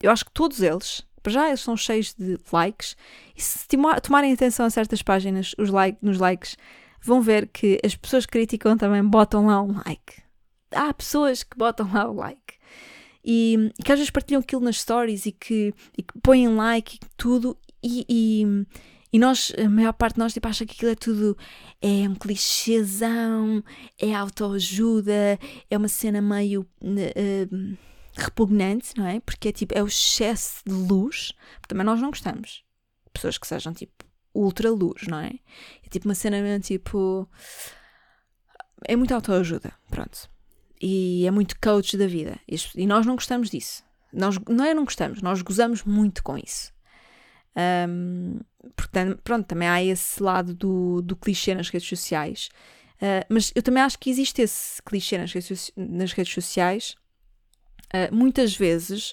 S1: eu acho que todos eles, para já eles são cheios de likes, e se tomarem atenção a certas páginas os like, nos likes, vão ver que as pessoas que criticam também botam lá um like. Há pessoas que botam lá o like. E, que às vezes partilham aquilo nas stories e que, e que põem like e tudo, e, e e nós, a maior parte de nós, tipo, acha que aquilo é tudo. É um clichêzão, é autoajuda, é uma cena meio. Uh, repugnante, não é? Porque é tipo, é o excesso de luz, também nós não gostamos. Pessoas que sejam tipo ultra luz, não é? É tipo uma cena mesmo tipo. É muito autoajuda, pronto. E é muito coach da vida. E nós não gostamos disso. Nós, não é não gostamos, nós gozamos muito com isso. Um, portanto, pronto, também há esse lado do, do clichê nas redes sociais. Uh, mas eu também acho que existe esse clichê nas redes, nas redes sociais, uh, muitas vezes,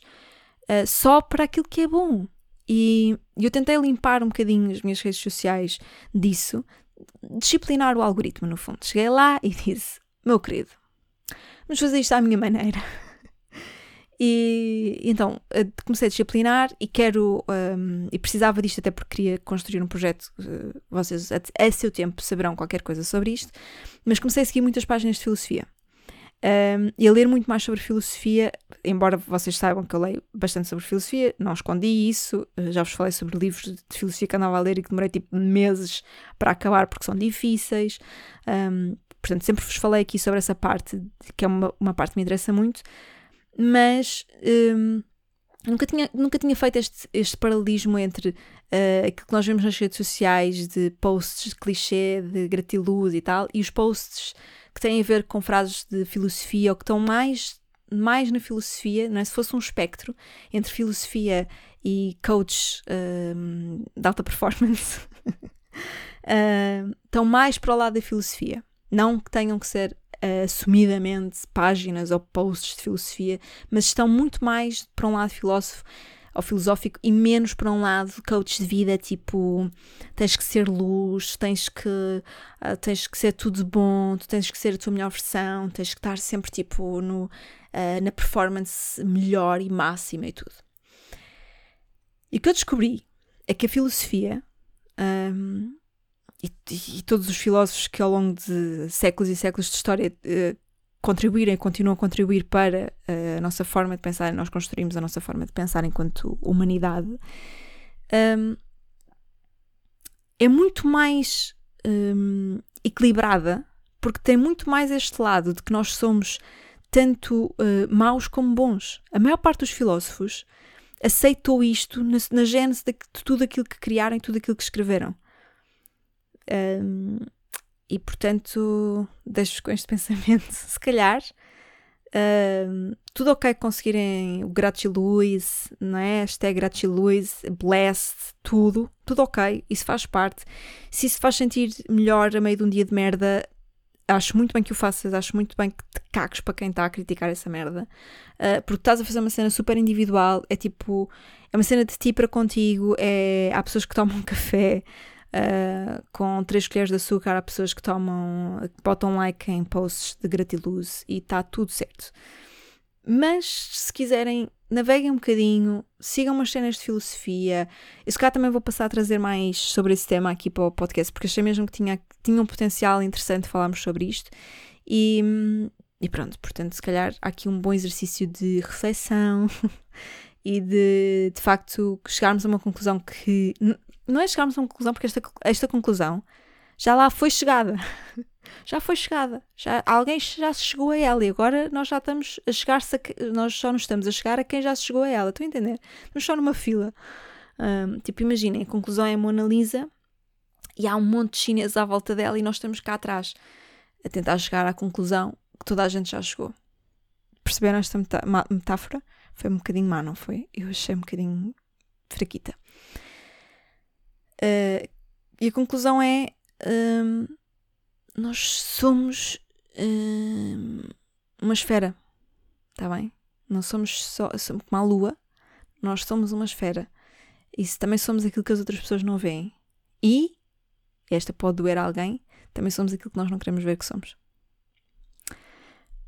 S1: uh, só para aquilo que é bom. E eu tentei limpar um bocadinho as minhas redes sociais disso, disciplinar o algoritmo, no fundo. Cheguei lá e [LAUGHS] disse: Meu querido, vamos fazer isto à minha maneira. E então eh, comecei a disciplinar e quero um, e precisava disto até porque queria construir um projeto. Uh, vocês a, a, seu tempo saberão qualquer coisa sobre isto, mas comecei a seguir muitas páginas de filosofia um, e a ler muito mais sobre filosofia. Embora vocês saibam que eu leio bastante sobre filosofia, não escondi isso. Eh, já vos falei sobre livros de filosofia que andava a ler e que demorei tipo meses para acabar porque são difíceis. Um, portanto, sempre vos falei aqui sobre essa parte, que é uma, uma parte que me interessa muito mas um, nunca, tinha, nunca tinha feito este, este paralelismo entre uh, aquilo que nós vemos nas redes sociais de posts de clichê, de gratiluz e tal, e os posts que têm a ver com frases de filosofia ou que estão mais, mais na filosofia, não é? se fosse um espectro entre filosofia e coach um, de alta performance, uh, [LAUGHS] estão mais para o lado da filosofia. Não que tenham que ser uh, assumidamente páginas ou posts de filosofia, mas estão muito mais para um lado filósofo ou filosófico e menos para um lado coach de vida, tipo tens que ser luz, tens que, uh, tens que ser tudo bom, tu tens que ser a tua melhor versão, tens que estar sempre tipo no, uh, na performance melhor e máxima e tudo. E o que eu descobri é que a filosofia um, e, e, todos os filósofos que ao longo de séculos e séculos de história uh, contribuíram e continuam a contribuir para uh, a nossa forma de pensar, nós construímos a nossa forma de pensar enquanto humanidade, um, é muito mais um, equilibrada, porque tem muito mais este lado de que nós somos tanto uh, maus como bons. A maior parte dos filósofos aceitou isto na, na gênese de, de tudo aquilo que criaram e tudo aquilo que escreveram. Um, e portanto, deixo-vos com este [LAUGHS] pensamento. Se calhar, um, tudo ok conseguirem o gratiluz, não é? Hashtag gratiluz, blessed, tudo, tudo ok, isso faz parte. Se isso faz sentir melhor a meio de um dia de merda, acho muito bem que o faças, acho muito bem que te cagues para quem está a criticar essa merda. Uh, porque estás a fazer uma cena super individual, é tipo, é uma cena de ti para contigo, é, há pessoas que tomam [LAUGHS] café uh, com 3 colheres de açúcar há pessoas que tomam, que botam like em posts de gratiluz e está tudo certo. Mas se quiserem, naveguem um bocadinho, sigam umas cenas de filosofia. E se calhar também vou passar a trazer mais sobre esse tema aqui para o podcast, porque achei mesmo que tinha, tinha um potencial interessante falarmos sobre isto. E, e pronto, portanto, se calhar há aqui um bom exercício de reflexão [LAUGHS] e de, de facto, chegarmos a uma conclusão que. Não é chegarmos a uma conclusão, porque esta, esta conclusão já lá foi chegada. [LAUGHS] já foi chegada. Já, alguém já se chegou a ela e agora nós já estamos a chegar-se. A, nós só nos estamos a chegar a quem já se chegou a ela. Estão a entender? Estamos só numa fila. Um, tipo, imaginem, a conclusão é a Mona Lisa e há um monte de chineses à volta dela e nós estamos cá atrás a tentar chegar à conclusão que toda a gente já chegou. Perceberam esta metáfora? Foi um bocadinho má, não foi? Eu achei um bocadinho fraquita. Uh, e a conclusão é: um, nós somos um, uma esfera, está bem? Não somos só somos como a lua, nós somos uma esfera. E também somos aquilo que as outras pessoas não veem. E, esta pode doer a alguém, também somos aquilo que nós não queremos ver que somos.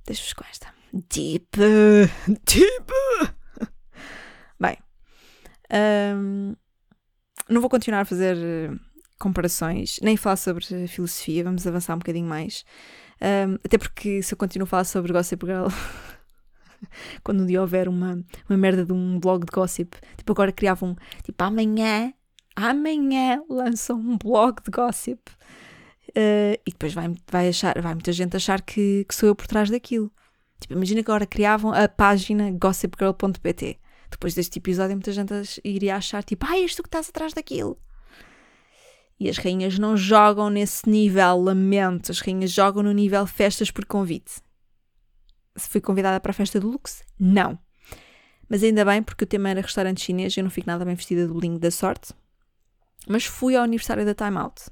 S1: Deixo-vos com esta. Deep, [LAUGHS] deep. [LAUGHS] Bem, um, não vou continuar a fazer eh, comparações, nem falar sobre filosofia, vamos avançar um bocadinho mais. Um, até porque se eu continuo a falar sobre Gossip Girl, [LAUGHS] quando um dia houver uma, uma merda de um blog de gossip, tipo agora criavam, tipo amanhã, amanhã lançam um blog de gossip. Uh, e depois vai, vai, achar, vai muita gente achar que, que sou eu por trás daquilo. Tipo, imagina que agora criavam a página gossipgirl.pt. Depois deste episódio, muita gente iria achar tipo, ah, és tu que estás atrás daquilo. E as rainhas não jogam nesse nível, lamento. As rainhas jogam no nível festas por convite. Se fui convidada para a festa do Lux? Não. Mas ainda bem, porque o tema era restaurante chinês e eu não fico nada bem vestida do bolinho da sorte. Mas fui ao aniversário da Time Out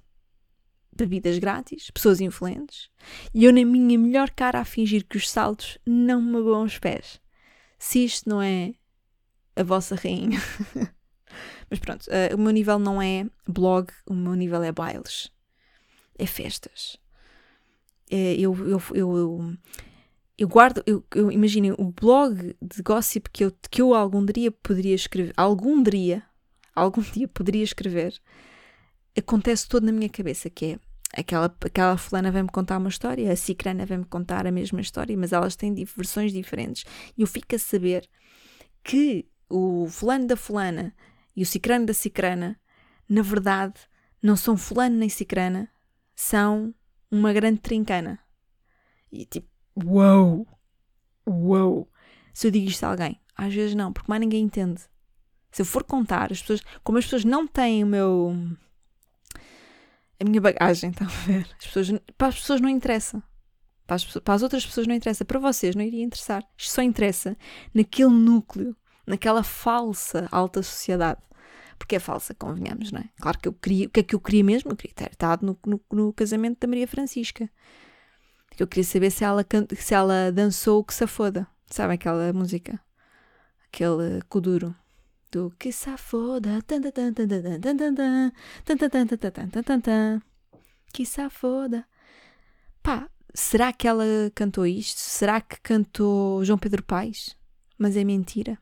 S1: bebidas grátis, pessoas influentes, e eu na minha melhor cara a fingir que os saltos não me magoam os pés. Se isto não é a vossa rainha. [LAUGHS] Mas pronto, uh, o meu nível não é blog, o meu nível é bailes. É festas. É, eu, eu, eu, eu, guardo, eu, eu imaginem, o blog de gossip que eu, que eu algum dia poderia escrever, algum dia, algum [LAUGHS] dia poderia escrever, acontece todo na minha cabeça, que é aquela, aquela fulana vem-me contar uma história, a cicrana vem-me contar a mesma história, mas elas têm versões diferentes. E eu fico a saber que o fulano da fulana e o cicrano da cicrana, na verdade, não são fulano nem cicrana, são uma grande trincana. E tipo, uau! Uau! Se eu digo isto a alguém, às vezes não, porque mais ninguém entende. Se eu for contar, as pessoas, como as pessoas não têm o meu a minha bagagem, estão [LAUGHS] a ver? As pessoas, para as pessoas não interessa. Para as, para as outras pessoas não interessa. Para vocês não iria interessar. Isto só interessa naquele núcleo, naquela falsa alta sociedade. Porque é falsa, convenhamos, não é? Claro que eu queria. O que é que eu queria mesmo? Eu queria ter estado no, no, no casamento da Maria Francisca. Eu queria saber se ela, se ela dançou o que se foda. Sabe aquela música? Aquele Kuduro do que safoda. Que safoda. Pá, será que ela cantou isto? Será que cantou João Pedro Paes? Mas é mentira.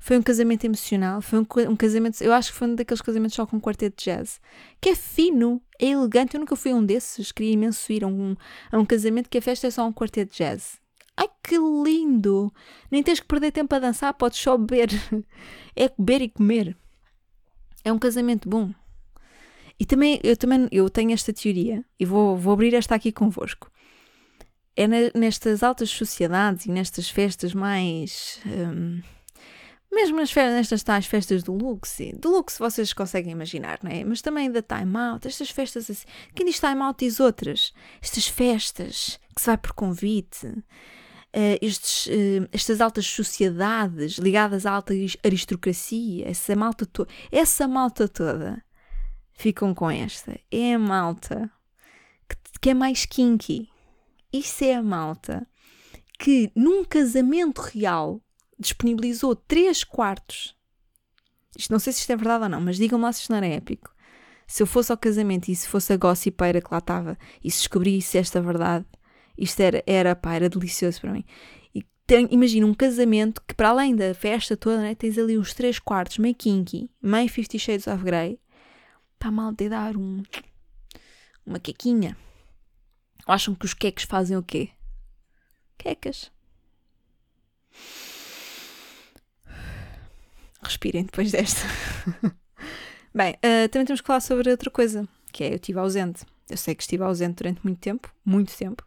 S1: Foi um casamento emocional, foi um, um, casamento, eu acho que foi um daqueles casamentos só com um quarteto de jazz, que é fino, é elegante. Eu nunca fui um desses, queria imenso ir a um, a um casamento que a festa é só um quarteto de jazz. Ai que lindo! Nem tens que perder tempo a dançar, podes só beber. [LAUGHS] É beber e comer. É um casamento bom. E também eu, também, eu tenho esta teoria, e vou, vou abrir esta aqui convosco. É nestas altas sociedades e nestas festas mais. Hum, mesmo nas nestas tais festas do luxo, do vocês conseguem imaginar, não é? Mas também da time out, estas festas assim. Quem diz time out diz outras. Estas festas que se vai por convite, uh, estes, uh, estas altas sociedades ligadas à alta aristocracia, essa malta, to essa malta toda, ficam com esta. É a malta que, que é mais kinky. Isso é a malta que num casamento real disponibilizou 3 quartos. Isto não sei se isto é verdade ou não, mas digam-me lá se isto não era épico. Se eu fosse ao casamento e se fosse a gossipeira que lá estava e se descobrisse esta verdade, isto era, era, pá, era delicioso para mim. Imagina um casamento que, para além da festa toda, né, tens ali uns três quartos, meio kinky, meio Fifty Shades of Grey, para mal de dar um, uma quequinha. Acham que os queques fazem o quê? Quecas. Respirem depois desta. [LAUGHS] Bem, uh, também temos que falar sobre outra coisa, que é eu estive ausente. Eu sei que estive ausente durante muito tempo, muito tempo.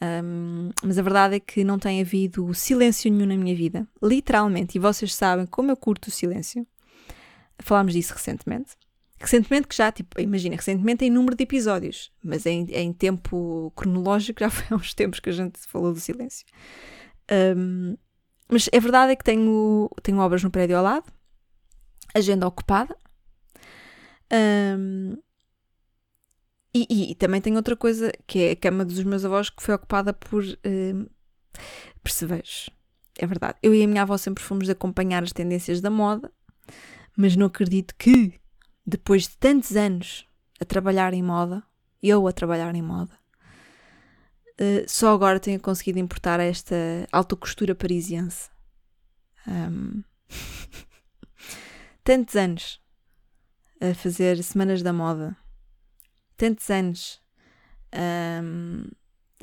S1: Um, mas a verdade é que não tem havido silêncio nenhum na minha vida, literalmente, e vocês sabem como eu curto o silêncio. Falámos disso recentemente. Recentemente, que já, tipo, imagina, recentemente em número de episódios, mas em, em tempo cronológico já [LAUGHS] foi há uns tempos que a gente falou do silêncio. Um, mas a verdade é que tenho, tenho obras no prédio ao lado, agenda ocupada. Um, e, e, e, também tenho outra coisa, que é a cama dos meus avós, que foi ocupada por um, percevejos. É verdade. Eu e a minha avó sempre fomos acompanhar as tendências da moda, mas não acredito que, depois de tantos anos a trabalhar em moda, eu a trabalhar em moda, uh, só agora tenha conseguido importar esta alta costura parisiense. Um, [LAUGHS] tantos anos a fazer semanas da moda, tantos anos um,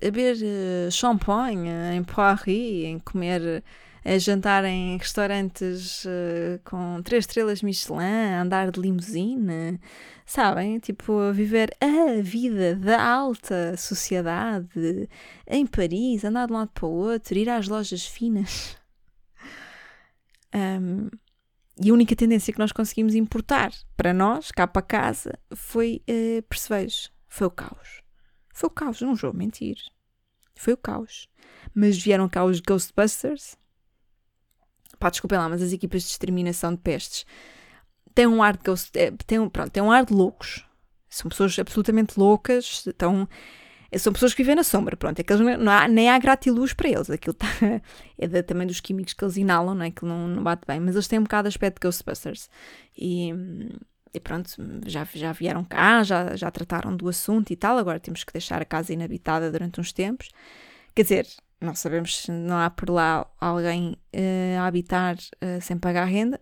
S1: a beber uh, champanhe em Paris, em comer, a jantar em restaurantes uh, com três estrelas Michelin, a andar de limusine, sabem? Tipo, a viver a vida da alta sociedade em Paris, andar de um lado para o outro, ir às lojas finas. Um, e a única tendência que nós conseguimos importar para nós, cá para casa, foi uh, percevejo. Foi o caos. Foi o caos, não vou mentir. Foi o caos. Mas vieram cá os Ghostbusters. Pá, desculpem lá, mas as equipas de exterminação de pestes têm um ar de eh, têm, pronto, têm um ar de loucos. São pessoas absolutamente loucas, estão são pessoas que vivem na sombra, pronto, é que eles não há, nem há gratiluz para eles, aquilo tá, [LAUGHS] é da, também dos químicos que eles inalam, não é? Que não, não bate bem, mas eles têm um bocado de aspecto de Ghostbusters. E, e pronto, já, já vieram cá, já, já trataram do assunto e tal, agora temos que deixar a casa inabitada durante uns tempos. Quer dizer, não sabemos se não há por lá alguém uh, a habitar uh, sem pagar renda,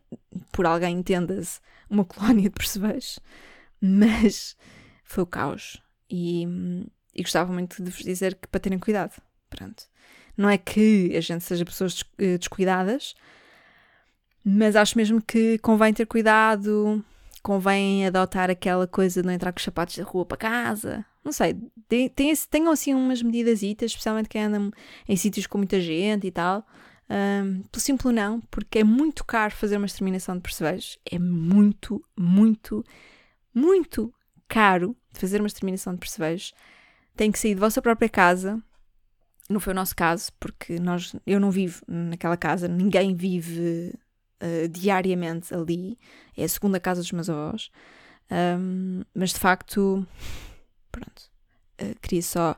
S1: por alguém entenda-se uma [LAUGHS] colónia de percebeiros, mas foi o caos. E, e gostava muito de vos dizer que para terem cuidado. Pronto. Não é que a gente seja pessoas eh, descuidadas, mas acho mesmo que convém ter cuidado, convém adotar aquela coisa de não entrar com os sapatos da rua para casa. Não sei, tem, tem, tenham assim umas medidas, especialmente quem anda em sítios com muita gente e tal. Um, pelo simples não, porque é muito caro fazer uma exterminação de percevejos. É muito, muito, muito caro fazer uma exterminação de percevejos tem que sair de vossa própria casa. Não foi o nosso caso, porque nós, eu não vivo naquela casa, ninguém vive uh, diariamente ali. É a segunda casa dos meus avós. Um, mas de facto, pronto, uh, queria só.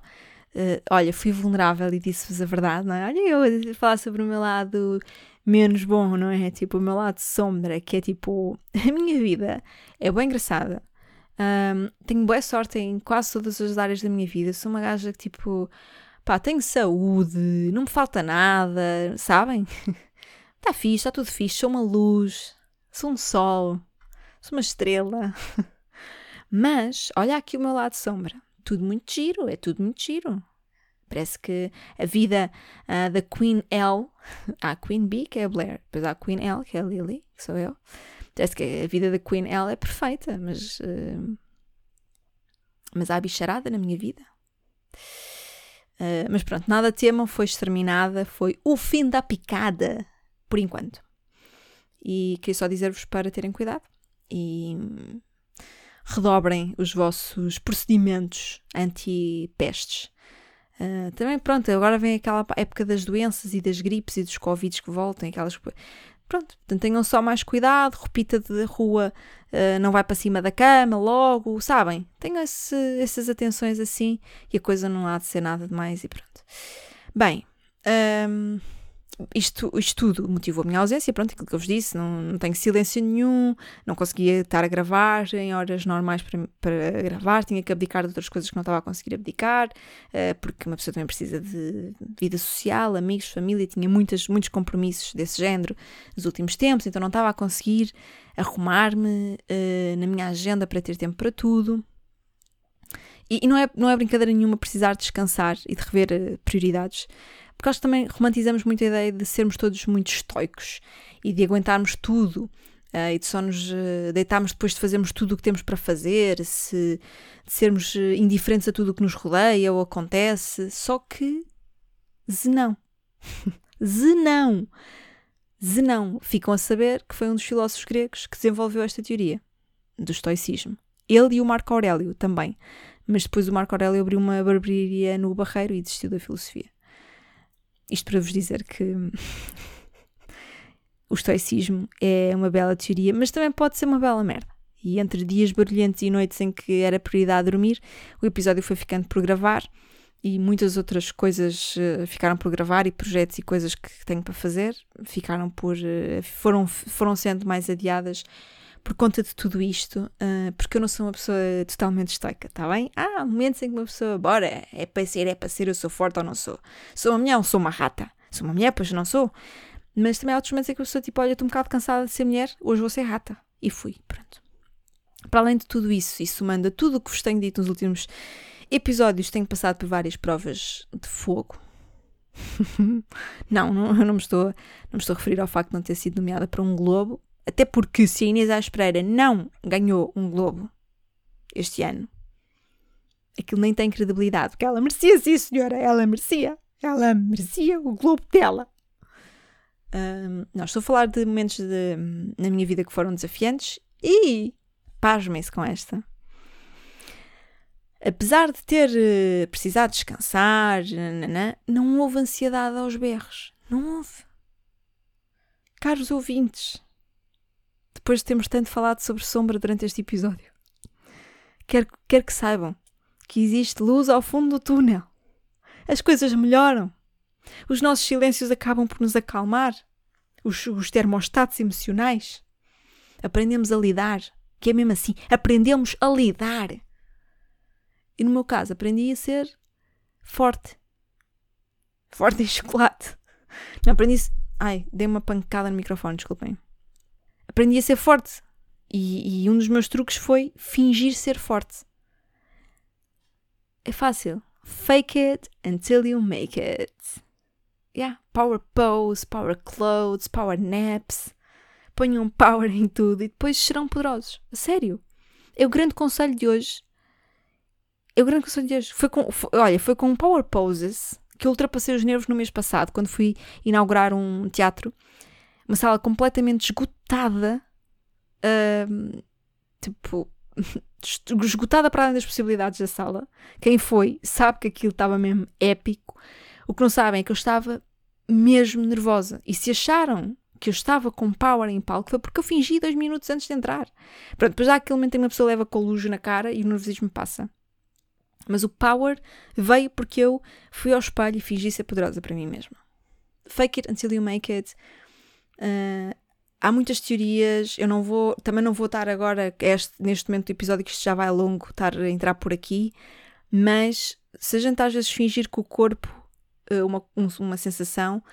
S1: Uh, olha, fui vulnerável e disse-vos a verdade, não é? Olha, eu a falar sobre o meu lado menos bom, não é? Tipo, o meu lado sombra, que é tipo, [LAUGHS] a minha vida é bem engraçada. Um, tenho boa sorte em quase todas as áreas da minha vida. Sou uma gaja que, tipo, pá, tenho saúde, não me falta nada, sabem? Está [LAUGHS] fixe, está tudo fixe. Sou uma luz, sou um sol, sou uma estrela. [LAUGHS] Mas, olha aqui o meu lado sombra. Tudo muito giro, é tudo muito giro. Parece que a vida uh, da Queen L, [LAUGHS] há a Queen B, que é a Blair, depois há a Queen L, que é a Lily, que sou eu. Parece que a vida da Queen ela é perfeita, mas. Uh, mas há bicharada na minha vida. Uh, mas pronto, nada temam, foi exterminada, foi o fim da picada, por enquanto. E queria só dizer-vos para terem cuidado e redobrem os vossos procedimentos anti-pestes. Uh, também, pronto, agora vem aquela época das doenças e das gripes e dos Covids que voltam, aquelas Pronto, portanto tenham só mais cuidado, repita de rua, uh, não vai para cima da cama logo, sabem? Tenham esse, essas atenções assim e a coisa não há de ser nada demais e pronto. Bem, um, isto, isto tudo motivou a minha ausência, pronto, aquilo que eu vos disse, não, não tenho silêncio nenhum, não conseguia estar a gravar em horas normais para, para gravar, tinha que abdicar de outras coisas que não estava a conseguir abdicar, uh, porque uma pessoa também precisa de vida social, amigos, família, tinha muitas, muitos compromissos desse género nos últimos tempos, então não estava a conseguir arrumar-me uh, na minha agenda para ter tempo para tudo. E, e, não, é, não é brincadeira nenhuma precisar descansar e de rever uh, prioridades Porque acho que também romantizamos muito a ideia de sermos todos muito estoicos e de aguentarmos tudo uh, e de só nos uh, deitarmos depois de fazermos tudo o que temos para fazer, se, de sermos uh, indiferentes a tudo o que nos rodeia ou acontece. Só que Zenão. [LAUGHS] Zenão. Zenão. Ficam a saber que foi um dos filósofos gregos que desenvolveu esta teoria do estoicismo. Ele e o Marco Aurélio também. Mas depois o Marco Aurélio abriu uma barbearia no Barreiro e desistiu da filosofia. Isto para vos dizer que [LAUGHS] o estoicismo é uma bela teoria, mas também pode ser uma bela merda. E entre dias barulhentos e noites em que era prioridade dormir, o episódio foi ficando por gravar e muitas outras coisas uh, ficaram por gravar e projetos e coisas que tenho para fazer ficaram por uh, foram foram sendo mais adiadas por conta de tudo isto, uh, porque eu não sou uma pessoa totalmente estoica, tá bem? Há momentos em que uma pessoa, bora, é para ser, é para ser, eu sou forte ou não sou. Sou uma mulher ou sou uma rata? Sou uma mulher, pois não sou. Mas também há outros momentos em que a pessoa, tipo, olha, estou um bocado cansada de ser mulher, hoje vou ser rata. E fui, pronto. Para além de tudo isso, isso manda tudo o que vos tenho dito nos últimos episódios, tenho passado por várias provas de fogo. [LAUGHS] não, não, eu não me, estou, não me estou a referir ao facto de não ter sido nomeada para um Globo, até porque se a Inês Aires Pereira não ganhou um Globo este ano, aquilo nem tem credibilidade, porque ela merecia, sim senhora, ela merecia. Ela merecia o Globo dela. Um, não, estou a falar de momentos de, na minha vida que foram desafiantes e pasmem-se com esta. Apesar de ter uh, precisado descansar, nanana, não houve ansiedade aos berros. Não houve. Caros ouvintes, depois de termos tanto falado sobre sombra durante este episódio, quero, quero que saibam que existe luz ao fundo do túnel. As coisas melhoram. Os nossos silêncios acabam por nos acalmar. Os, os termostatos emocionais. Aprendemos a lidar. Que é mesmo assim. Aprendemos a lidar. E no meu caso, aprendi a ser forte. Forte em chocolate. Não aprendi. Ai, dei uma pancada no microfone, desculpem. Aprendi a ser forte. E, e um dos meus truques foi fingir ser forte. É fácil. Fake it until you make it. Yeah, power pose, power clothes, power naps. Ponham power em tudo e depois serão poderosos. A sério. É o grande conselho de hoje. É o grande conselho de hoje. Foi com, foi, olha, foi com power poses que eu ultrapassei os nervos no mês passado, quando fui inaugurar um teatro. Uma sala completamente esgotada. Uh, tipo, [LAUGHS] esgotada para além das possibilidades da sala. Quem foi sabe que aquilo estava mesmo épico. O que não sabem é que eu estava mesmo nervosa. E se acharam que eu estava com power em palco foi porque eu fingi dois minutos antes de entrar. Pronto, depois há aquele momento em que uma pessoa leva com lujo na cara e o nervosismo passa. Mas o power veio porque eu fui ao espelho e fingi ser poderosa para mim mesma. Fake it until you make it. Uh, há muitas teorias, eu não vou, também não vou estar agora, este, neste momento do episódio, que isto já vai longo, estar a entrar por aqui, mas se a gente às vezes fingir que o corpo, eh, uma, uma sensação,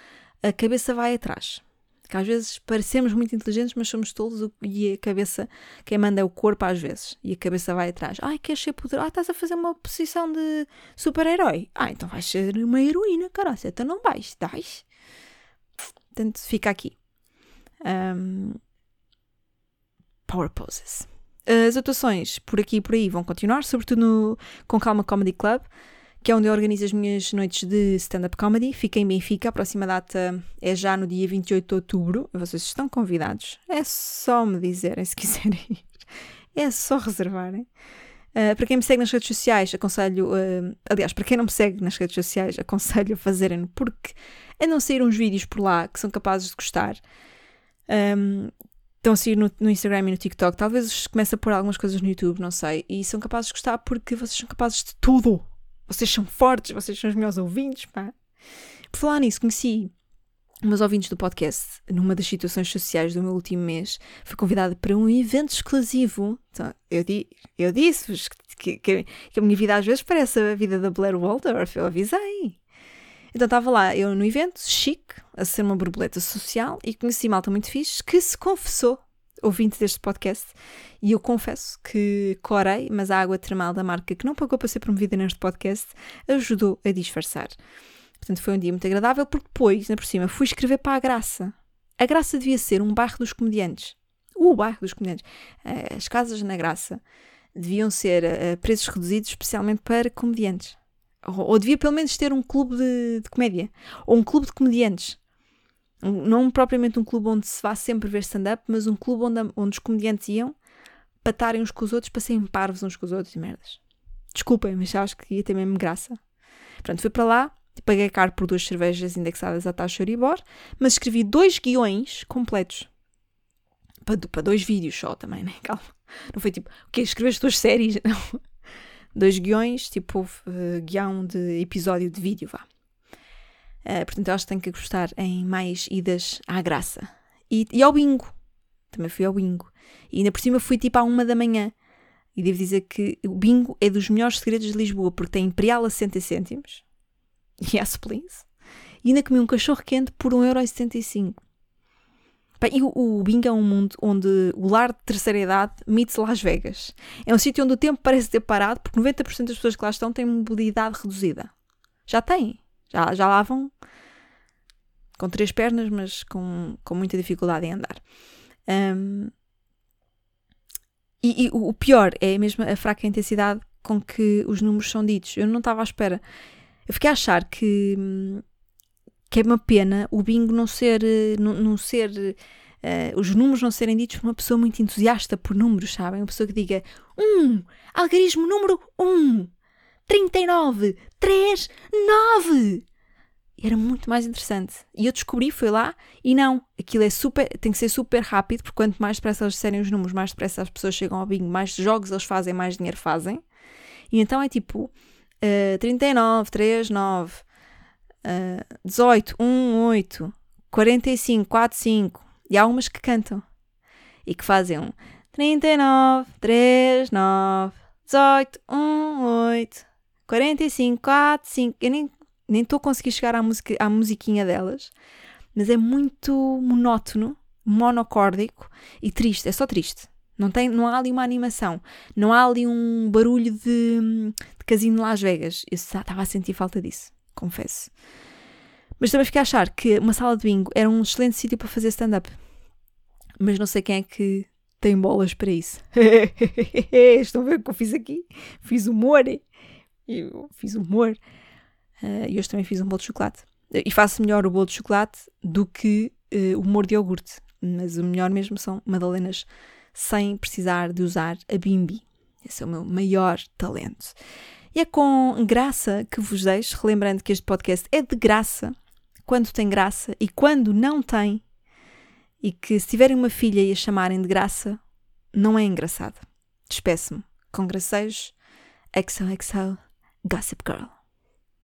S1: a cabeça vai atrás. Que às vezes parecemos muito inteligentes, mas somos tolos e a cabeça, quem manda é o corpo às vezes, e a cabeça vai atrás. Ai, queres ser poderoso? Ah, estás a fazer uma posição de super-herói. Ah, então vais ser uma heroína, caralho, então não vais, vais. Portanto, fica aqui. Um, power poses. As atuações por aqui e por aí vão continuar, sobretudo no Com Calma Comedy Club, que é onde eu organizo as minhas noites de stand-up comedy. Fica em Benfica, a próxima data é já no dia 28 de outubro. Vocês estão convidados. É só me dizerem se [LAUGHS] quiserem ir. É só reservarem. Uh, para quem me segue nas redes sociais, aconselho. Uh, aliás, para quem não me segue nas redes sociais, aconselho a fazerem, porque a sair uns vídeos por lá que são capazes de gostar. Um, estão a seguir no, no, Instagram e no TikTok. Talvez comece a pôr algumas coisas no YouTube, não sei. E são capazes de gostar porque vocês são capazes de tudo. Vocês são fortes, vocês são os meus ouvintes, pá. Por falar nisso, conheci meus ouvintes do podcast numa das situações sociais do meu último mês. Fui convidada para um evento exclusivo. Então, eu, di, eu disse-vos que, que, que, a minha vida às vezes parece a vida da Blair Waldorf. Eu avisei. Então estava lá eu no evento, chique, a ser uma borboleta social e conheci malta muito fixe que se confessou ouvinte deste podcast e eu confesso que corei, mas a água termal da marca que não pagou para ser promovida neste podcast ajudou a disfarçar. Portanto, foi um dia muito agradável, porque depois, na por cima, fui escrever para a Graça. A Graça devia ser um bairro dos comediantes. O bairro dos comediantes. Eh, as casas na Graça deviam ser a preços reduzidos especialmente para comediantes. Ou, ou, devia pelo menos ter um clube de, de comédia. Ou um clube de comediantes. Não propriamente um clube onde se vá sempre ver stand-up, mas um clube onde, onde os comediantes iam para estarem uns com os outros, para serem parvos uns com os outros e merdas. Desculpem, mas acho que ia ter mesmo graça. Pronto, fui para lá, paguei caro por duas cervejas indexadas à taxa Euribor, mas escrevi dois guiões completos. Para, para dois vídeos só também, né? [LAUGHS] Calma. Não foi tipo, o quê? Escreveste duas séries? [LAUGHS] Não. Dois guiões, tipo uh, guião de episódio de vídeo, vá. Uh, portanto, elas têm que gostar em mais idas à graça. E, e ao bingo. Também fui ao bingo. E ainda por cima fui tipo à uma da manhã. E devo dizer que o bingo é dos melhores segredos de Lisboa, porque tem imperial a 60 cêntimos. [LAUGHS] Yes, please. E ainda comi um cachorro quente por 1,75€. Bem, e o, o bingo é um mundo onde o lar de terceira idade meets Las Vegas. É um sítio onde o tempo parece ter parado, porque 90% das pessoas que lá estão têm mobilidade reduzida. Já têm. Já, já lá vão com três pernas, mas com, com muita dificuldade em andar. Um, e, e, o pior é mesmo a fraca intensidade com que os números são ditos. Eu não estava à espera. Eu fiquei a achar que, que é uma pena o bingo não ser. Não, não ser uh, os números não serem ditos por uma pessoa muito entusiasta por números, sabem? Uma pessoa que diga: 1, um, algarismo número 1. Um. 39, 3, 9. Era muito mais interessante. E eu descobri, fui lá, e não, aquilo é super, tem que ser super rápido, porque quanto mais depressa eles disserem os números, mais depressa as pessoas chegam ao bingo, mais jogos eles fazem, mais dinheiro fazem. E então é tipo uh, 39, 3, 9, uh, 18, 1, 8, 45, 4, 5. E há umas que cantam e que fazem um 39, 3, 9, 18, 1, 8. 45, 4, 5. Eu nem nem estou a conseguir chegar à, música, à musiquinha delas, mas é muito monótono, monocórdico e triste. É só triste. Não, tem, não há ali uma animação, não há ali um barulho de, de casino de Las Vegas. Eu estava a sentir falta disso, confesso. Mas também fiquei a achar que uma sala de bingo era um excelente sítio para fazer stand-up. Mas não sei quem é que tem bolas para isso. [LAUGHS] Estão a ver o que eu fiz aqui? Fiz humor. Eu fiz humor. Uh, e hoje também fiz um bolo de chocolate. E faço melhor o bolo de chocolate do que uh, o molho de iogurte. Mas o melhor mesmo são madalenas sem precisar de usar a bimbi. Esse é o meu maior talento. E é com graça que vos deixo, relembrando que este podcast é de graça, quando tem graça e quando não tem, e que se tiverem uma filha e a chamarem de graça, não é engraçado. Despeço-me com gracejos. XOXO Gossip Girl.